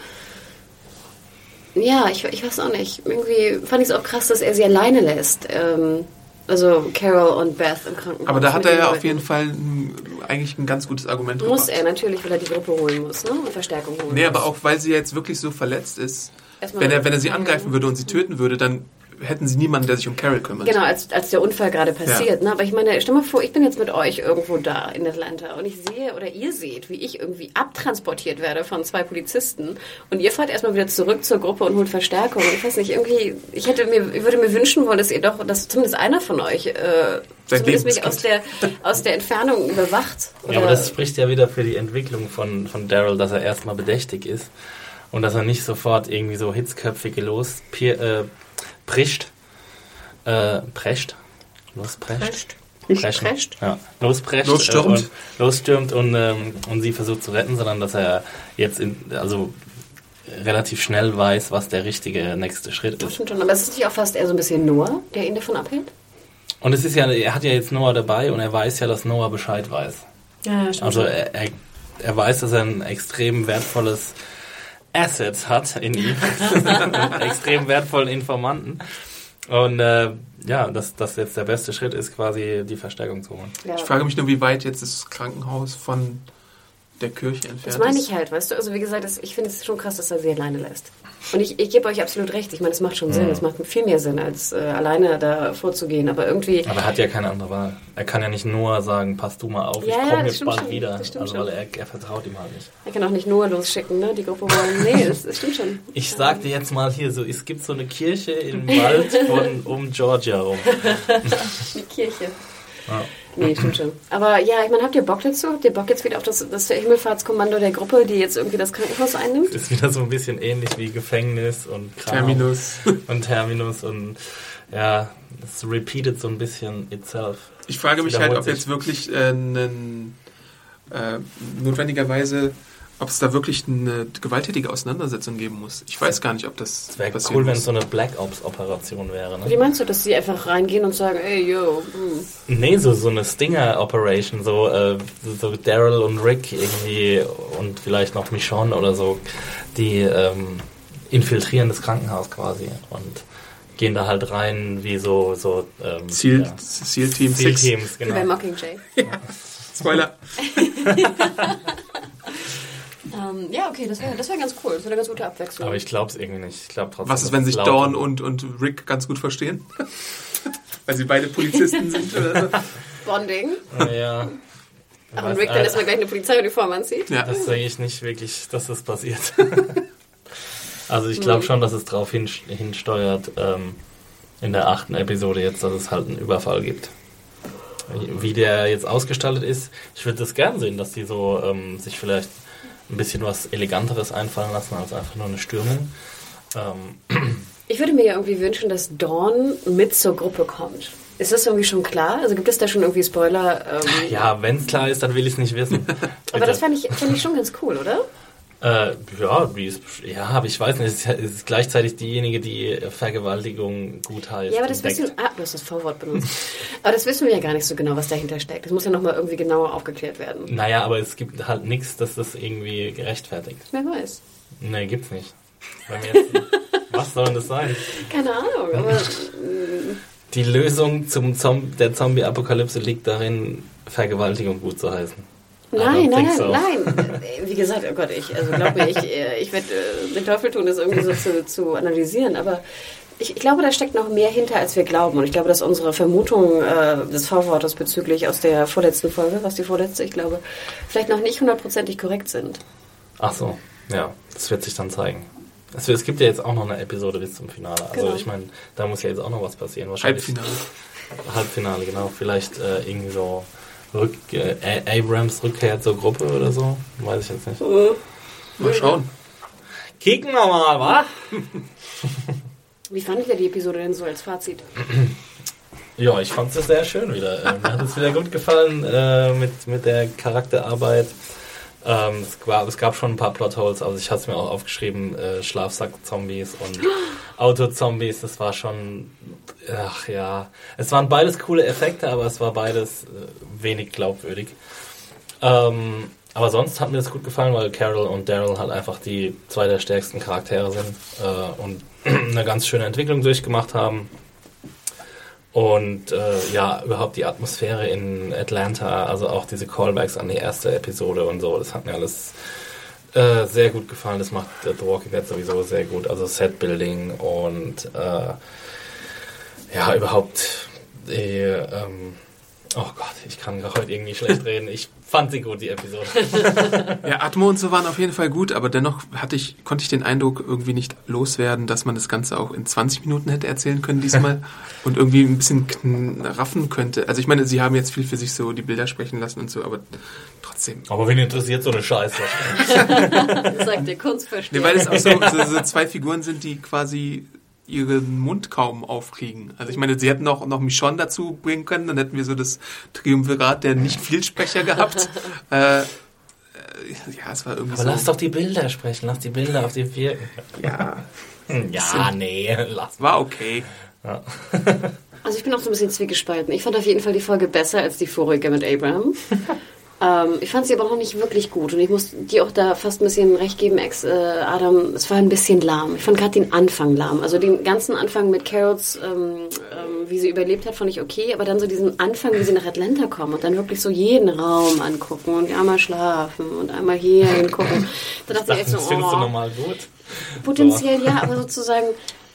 ja, ich, ich weiß auch nicht. Irgendwie fand ich es auch krass, dass er sie alleine lässt. Ähm, also Carol und Beth im Krankenhaus. Aber da hat er ja auf jeden Fall ein, eigentlich ein ganz gutes Argument Muss gebracht. er natürlich, weil er die Gruppe holen muss, ne? Und Verstärkung holen Nee, muss. aber auch weil sie jetzt wirklich so verletzt ist. Erstmal- Wenn er, wenn er sie angreifen würde und sie töten würde, dann hätten sie niemanden, der sich um Carol kümmert. Genau, als, als der Unfall gerade passiert. Ne? Aber ich meine, stell mal vor, ich bin jetzt mit euch irgendwo da in Atlanta und ich sehe oder ihr seht, wie ich irgendwie abtransportiert werde von zwei Polizisten und ihr fahrt erstmal wieder zurück zur Gruppe und holt Verstärkung. Ich weiß nicht, irgendwie, ich hätte mir, ich würde mir wünschen wollen, dass ihr doch, dass zumindest einer von euch äh, zumindest mich aus der, aus der Entfernung überwacht. Ja, aber das spricht ja wieder für die Entwicklung von, von Daryl, dass er erstmal bedächtig ist und dass er nicht sofort irgendwie so hitzköpfige los äh, prischt. Äh, prescht? Losprescht? Preschen. Prescht? Ja, losprescht. Losstürmt. Äh, und, losstürmt und, ähm, und sie versucht zu retten, sondern dass er jetzt in, also relativ schnell weiß, was der richtige nächste Schritt Das ist. stimmt schon, aber es ist nicht auch fast eher so ein bisschen Noah, der ihn davon abhält? Und es ist ja, er hat ja jetzt Noah dabei und er weiß ja, dass Noah Bescheid weiß. Ja, stimmt Also er, er, er weiß, dass er ein extrem wertvolles Asset hat in ihm. extrem wertvollen Informanten. Und äh, ja, dass das jetzt der beste Schritt ist, quasi die Verstärkung zu holen. Ja. Ich frage mich nur, wie weit jetzt das Krankenhaus von der Kirche entfernt Das meine ist. ich halt, weißt du? Also wie gesagt, das, ich finde es schon krass, dass er sie alleine lässt. Und ich, ich gebe euch absolut recht. Ich meine, es macht schon Sinn. Es macht viel mehr Sinn, als äh, alleine da vorzugehen. Aber irgendwie, Aber er hat ja keine andere Wahl. Er kann ja nicht nur sagen, pass du mal auf, Ja, ich komme jetzt bald schon. wieder. Also weil er, er vertraut ihm halt nicht. er kann auch nicht nur losschicken, ne? Die Gruppe wollen. Nee, das, das stimmt schon. Ich sag dir jetzt mal hier so, es gibt so eine Kirche im Wald von um Georgia rum. Die Kirche. Ja. Nee, stimmt schon. Aber ja, ich meine, habt ihr Bock dazu? Habt ihr Bock jetzt wieder auf das, das Himmelfahrtskommando der Gruppe, die jetzt irgendwie das Krankenhaus einnimmt? Ist wieder so ein bisschen ähnlich wie Gefängnis und Kram. Terminus. und Terminus und ja, es repeated so ein bisschen itself. Ich frage mich halt, ob sich. jetzt wirklich äh, einen, äh, notwendigerweise, ob es da wirklich eine gewalttätige Auseinandersetzung geben muss. Ich weiß gar nicht, ob das Es wäre cool, wenn es so eine Black Ops Operation wäre. Wie Ne? meinst du, dass sie einfach reingehen und sagen, ey, yo, hm. Nee, so, so eine Stinger Operation, so, äh, so Daryl und Rick irgendwie und vielleicht noch Michonne oder so, die ähm, infiltrieren das Krankenhaus quasi und gehen da halt rein wie so, so ähm, Ziel, ja, Ziel Team 6. Zielteams, wie bei genau. Mockingjay. Spoiler. Ähm, ja, okay, das wäre das wär ganz cool. Das wäre eine ganz gute Abwechslung. Aber ich glaube es irgendwie nicht. Ich glaube trotzdem. Was ist, wenn sich Dawn und, und Rick ganz gut verstehen? Weil sie beide Polizisten sind oder so. Bonding. Ja. Ach, Weiß- und Rick dann erstmal gleich eine Polizeiuniform anzieht. Ja. Das denke ich nicht wirklich, dass das passiert. also ich glaube schon, dass es darauf hin, hinsteuert, ähm, in der achten Episode jetzt, dass es halt einen Überfall gibt. Wie der jetzt ausgestaltet ist, ich würde das gern sehen, dass die so ähm, sich vielleicht ein bisschen was Eleganteres einfallen lassen als einfach nur eine Stürmung. Ähm, Ich würde mir ja irgendwie wünschen, dass Dawn mit zur Gruppe kommt. Ist das irgendwie schon klar? Also gibt es da schon irgendwie Spoiler? Ähm, ja, wenn es klar ist, dann will ich es nicht wissen. aber das fände ich, fänd ich schon ganz cool, oder? Äh, ja, wie ist, ja, aber ich weiß nicht, es ist, es ist gleichzeitig diejenige, die Vergewaltigung gut heißt. Ja, aber das wissen, ah, du hast das Vorwort benutzt. aber das wissen wir ja gar nicht so genau, was dahinter steckt. Das muss ja nochmal irgendwie genauer aufgeklärt werden. Naja, aber es gibt halt nichts, dass das irgendwie gerechtfertigt. Wer weiß. Nee, gibt's nicht. Jetzt, was soll denn das sein? Keine Ahnung, aber Die Lösung zum Zom der Zombie-Apokalypse liegt darin, Vergewaltigung gut zu heißen. Nein, nein, so. nein. Wie gesagt, oh Gott, ich, also glaub mir, ich, äh, ich werde äh, den Teufel tun, das irgendwie so zu, zu analysieren, aber ich, ich glaube, da steckt noch mehr hinter, als wir glauben. Und ich glaube, dass unsere Vermutung äh, des V-Wortes bezüglich aus der vorletzten Folge, was die vorletzte, ich glaube, vielleicht noch nicht hundertprozentig korrekt sind. Ach so, ja, das wird sich dann zeigen. Es, es gibt ja jetzt auch noch eine Episode bis zum Finale. Also Genau. ich meine, da muss ja jetzt auch noch was passieren. Wahrscheinlich Halbfinale. Halbfinale, genau. Vielleicht äh, irgendwie so Rück, äh, Abrams Rückkehr zur Gruppe oder so. Weiß ich jetzt nicht. Mal schauen. Kicken wir mal, wa? Wie fandet ihr die Episode denn so als Fazit? Ja, ich fand es sehr schön wieder. Äh, mir hat es wieder gut gefallen äh, mit, mit der Charakterarbeit. Ähm, es, gab, es gab schon ein paar Plotholes, also ich hatte es mir auch aufgeschrieben, äh, Schlafsack-Zombies und Auto-Zombies, das war schon, ach ja, es waren beides coole Effekte, aber es war beides äh, wenig glaubwürdig. Ähm, aber sonst hat mir das gut gefallen, weil Carol und Daryl halt einfach die zwei der stärksten Charaktere sind äh, und eine ganz schöne Entwicklung durchgemacht haben. Und äh, ja, überhaupt die Atmosphäre in Atlanta, also auch diese Callbacks an die erste Episode und so, das hat mir alles äh, sehr gut gefallen. Das macht äh, The Walking Dead sowieso sehr gut. Also Setbuilding und äh, ja, überhaupt die, ähm, oh Gott, ich kann heute irgendwie schlecht reden. Ich fand sie gut, die Episode. Ja, Atmo und so waren auf jeden Fall gut, aber dennoch hatte ich, konnte ich den Eindruck irgendwie nicht loswerden, dass man das Ganze auch in 20 Minuten hätte erzählen können diesmal und irgendwie ein bisschen raffen könnte. Also ich meine, sie haben jetzt viel für sich so die Bilder sprechen lassen und so, aber trotzdem. Aber wen interessiert so eine Scheiße? Sagt der Kunstversteher. Nee, weil es auch so, so, so zwei Figuren sind, die quasi ihren Mund kaum aufkriegen. Also ich meine, sie hätten auch noch Michonne dazu bringen können, dann hätten wir so das Triumvirat der Nicht-Vielsprecher gehabt. äh, äh, ja, es war irgendwie Aber so. lass doch die Bilder sprechen, lass die Bilder auf die wirken. ja, Ja, nee, lass war okay. Ja. Also ich bin auch so ein bisschen zwiegespalten. Ich fand auf jeden Fall die Folge besser als die vorige mit Abraham. ähm, ich fand sie aber noch nicht wirklich gut und ich muss dir auch da fast ein bisschen recht geben, Ex äh, Adam. Es war ein bisschen lahm. Ich fand gerade den Anfang lahm. Also den ganzen Anfang mit Carols, ähm, ähm, wie sie überlebt hat, fand ich okay, aber dann so diesen Anfang, wie sie nach Atlanta kommen und dann wirklich so jeden Raum angucken und einmal schlafen und einmal hier hingucken. Da dachte ich echt so, Das findest du oh, normal gut. Potenziell ja, aber sozusagen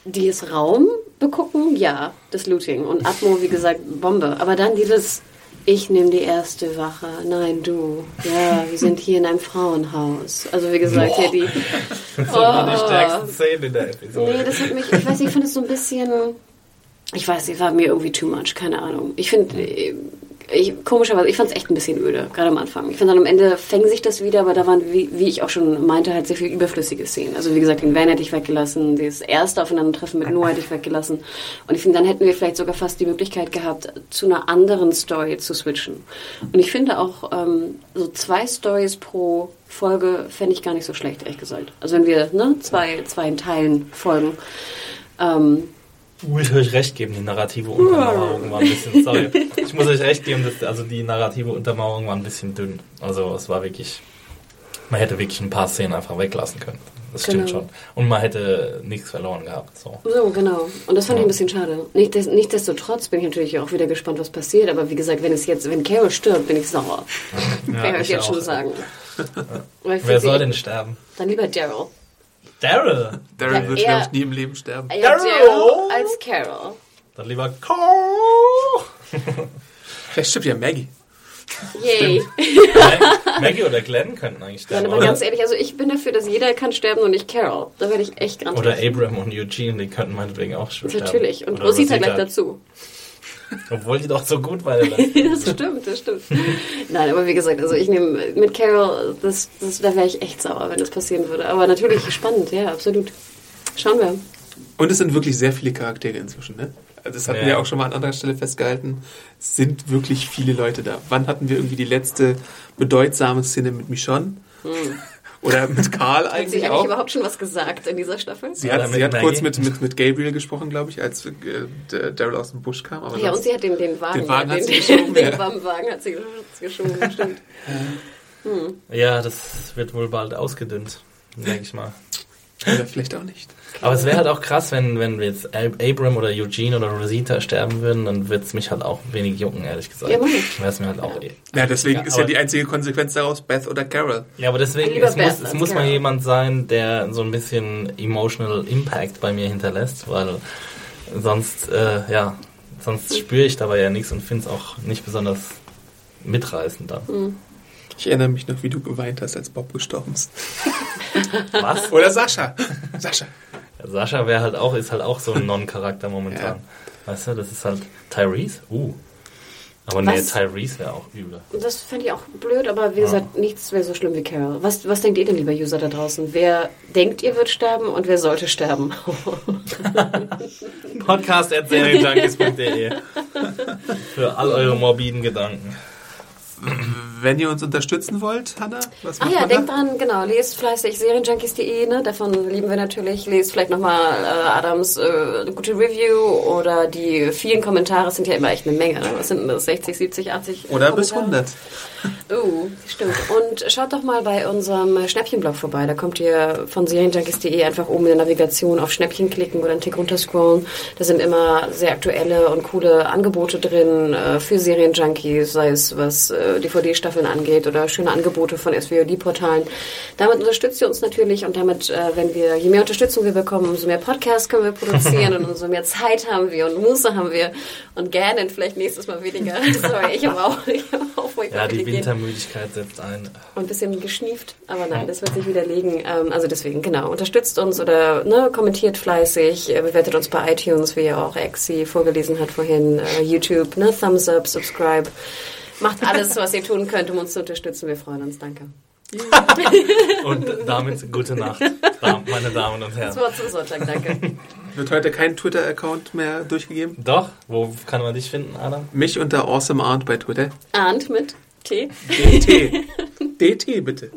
dieses Raum begucken, ja, das Looting und Atmo, wie gesagt, Bombe. Aber dann dieses, ich nehme die erste Wache, nein, du, ja, wir sind hier in einem Frauenhaus. Also wie gesagt, hier die... Das waren die stärksten Szenen in der Episode. Nee, das hat mich, ich weiß nicht, ich finde es so ein bisschen, ich weiß nicht, war mir irgendwie too much, keine Ahnung. Ich finde, ich, komischerweise, ich fand es echt ein bisschen öde, gerade am Anfang. Ich fand dann am Ende fängt sich das wieder, aber da waren, wie, wie ich auch schon meinte, halt sehr viel überflüssige Szenen. Also wie gesagt, den Van hätte ich weggelassen, das erste Aufeinandertreffen mit Noah hätte ich weggelassen. Und ich finde, dann hätten wir vielleicht sogar fast die Möglichkeit gehabt, zu einer anderen Story zu switchen. Und ich finde auch, ähm, so zwei Stories pro Folge fände ich gar nicht so schlecht, ehrlich gesagt. Also wenn wir ne, zwei, zwei in Teilen folgen. Ähm, Muss ich euch recht geben, die narrative Untermauerung war ein bisschen, sorry. Ich muss euch recht geben, dass, also die narrative Untermauerung war ein bisschen dünn. Also es war wirklich, man hätte wirklich ein paar Szenen einfach weglassen können. Das stimmt Genau. schon. Und man hätte nichts verloren gehabt. So. So, genau. Und das fand ich ein bisschen schade. Nicht, des- Nichtsdestotrotz bin ich natürlich auch wieder gespannt, was passiert. Aber wie gesagt, wenn es jetzt, wenn Carol stirbt, bin ich sauer. Kann ich euch jetzt schon auch. sagen. Weil ich Wer soll denn sterben? Dann lieber Daryl. Daryl! Daryl Ja, wird, glaube ich, nie im Leben sterben. Ja, Daryl! Als Carol. Dann lieber Cole! Vielleicht stirbt ja Maggie. Yay. Maggie oder Glenn könnten eigentlich Nein, sterben. aber Oder, ganz ehrlich, also ich bin dafür, dass jeder kann sterben und nicht Carol. Da werde ich echt ganz oder Abraham und Eugene, die könnten meinetwegen auch sterben. Natürlich. Und Oder Rosita gleich dazu. Obwohl die doch so gut war. das stimmt, das stimmt. Nein, aber wie gesagt, also ich nehme mit Carol, das, das, da wäre ich echt sauer, wenn das passieren würde. Aber natürlich spannend, ja, absolut. Schauen wir. Und es sind wirklich sehr viele Charaktere inzwischen, ne? Also das hatten Ja. wir auch schon mal an anderer Stelle festgehalten. Es sind wirklich viele Leute da. Wann hatten wir irgendwie die letzte bedeutsame Szene mit Michonne? Oder mit Karl Hat sie eigentlich eigentlich auch? überhaupt schon was gesagt in dieser Staffel? Sie hat, sie hat Maggie? kurz mit, mit, mit Gabriel gesprochen, glaube ich, als äh, der Daryl aus dem Busch kam. Aber Ja, und sie hat den, den Wagen, Den Wagen ja, hat den, sie geschoben, den ja. Wagen hat sie geschoben, stimmt. Ja, das wird wohl bald ausgedünnt, denke ich mal. Oder vielleicht auch nicht. Aber es wäre halt auch krass, wenn, wenn jetzt Ab- Abram oder Eugene oder Rosita sterben würden, dann wird es mich halt auch wenig jucken, ehrlich gesagt. Ja. Wäre es mir halt auch eh. Ja, deswegen Ja, ist ja die einzige Konsequenz daraus Beth oder Carol. Ja, aber deswegen, es muss, Beth es als muss mal jemand sein, der so ein bisschen emotional Impact bei mir hinterlässt, weil sonst, äh, ja, sonst spüre ich dabei ja nichts und finde es auch nicht besonders mitreißend dann. Ich erinnere mich noch, wie du geweint hast, als Bob gestorben ist. Was? Oder Sascha. Sascha. Sascha wäre halt auch, ist halt auch so ein Non-Charakter momentan. Weißt du, das ist halt Tyrese? Uh. Aber nee, Was? Tyrese wäre auch übel. Das fände ich auch blöd, aber wie gesagt, nichts wäre so schlimm wie Carol. Was, was denkt ihr denn, lieber User da draußen? Wer denkt, ihr wird sterben und wer sollte sterben? Podcast.serienjunkies.de Für all eure morbiden Gedanken. Wenn ihr uns unterstützen wollt, Hanna, was Ah ja, denkt dran, genau, lest fleißig serienjunkies.de, ne? davon lieben wir natürlich. Lest vielleicht nochmal äh, Adams äh, gute Review oder die vielen Kommentare, sind ja immer echt eine Menge. Ne? Was sind denn das? 60, 70, 80 Oder bis Kommentare? 100. Oh, stimmt. Und schaut doch mal bei unserem Schnäppchenblog vorbei. Da kommt ihr von serienjunkies.de einfach oben in der Navigation auf Schnäppchen klicken oder einen Tick runterscrollen. Da sind immer sehr aktuelle und coole Angebote drin äh, für Serienjunkies, sei es was äh, DVD-Staffeln angeht oder schöne Angebote von SVOD-Portalen. Damit unterstützt ihr uns natürlich und damit, äh, wenn wir, je mehr Unterstützung wir bekommen, umso mehr Podcasts können wir produzieren und umso mehr Zeit haben wir und Muße haben wir und gerne vielleicht nächstes Mal weniger. Sorry, ich habe auch, ich hab auch Ja, die viele Wintermüdigkeit setzt ein. Und ein bisschen geschnieft, aber nein, das wird sich widerlegen. Ähm, also deswegen, genau, unterstützt uns oder ne, kommentiert fleißig, äh, bewertet uns bei iTunes, wie ja auch Exi vorgelesen hat vorhin, äh, YouTube, ne, Thumbs up, subscribe. Macht alles, was ihr tun könnt, um uns zu unterstützen. Wir freuen uns. Danke. Und damit gute Nacht, meine Damen und Das Herren. Wort zum Sonntag, danke. Wird heute kein Twitter-Account mehr durchgegeben? Doch, wo kann man dich finden, Adam? Mich unter Awesome Arndt bei Twitter. Arndt mit T. DT. DT bitte.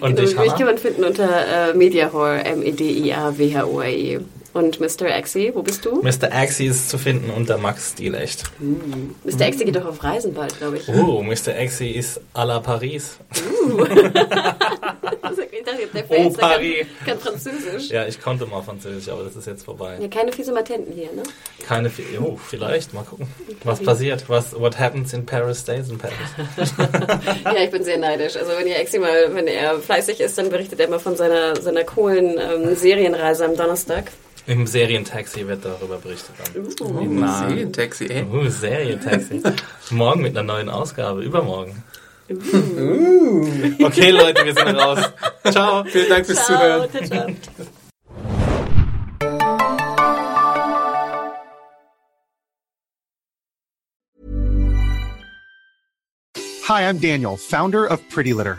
Und Genau, dich, mich kann man finden unter äh, Mediahor, M-E-D-I-A-W-H-O-R-E. Und Mr. Axie, wo bist du? Mr. Axie ist zu finden unter Max Stilecht. Mr. Axie geht doch auf Reisen bald, glaube ich. Oh, Mr. Axie ist à la Paris. Also, ich dachte, der Oh, der kann, Paris. kann Französisch. Ja, ich konnte mal Französisch, aber das ist jetzt vorbei. Ja, keine fiese Matenten hier, ne? Keine, Vi- oh, vielleicht, mal gucken, was passiert. Was, what happens in Paris stays in Paris. Ja, ich bin sehr neidisch. Also wenn ihr Exi mal, wenn er fleißig ist, dann berichtet er immer von seiner, seiner coolen ähm, Serienreise am Donnerstag. Im Serientaxi wird darüber berichtet. Oh, Nein. Serientaxi, ey. Uh, Serientaxi. Morgen mit einer neuen Ausgabe, übermorgen. Okay, Leute, wir sind raus. Ciao. Vielen Dank fürs Zuhören. ciao, ciao. Hi, I'm Daniel, founder of Pretty Litter.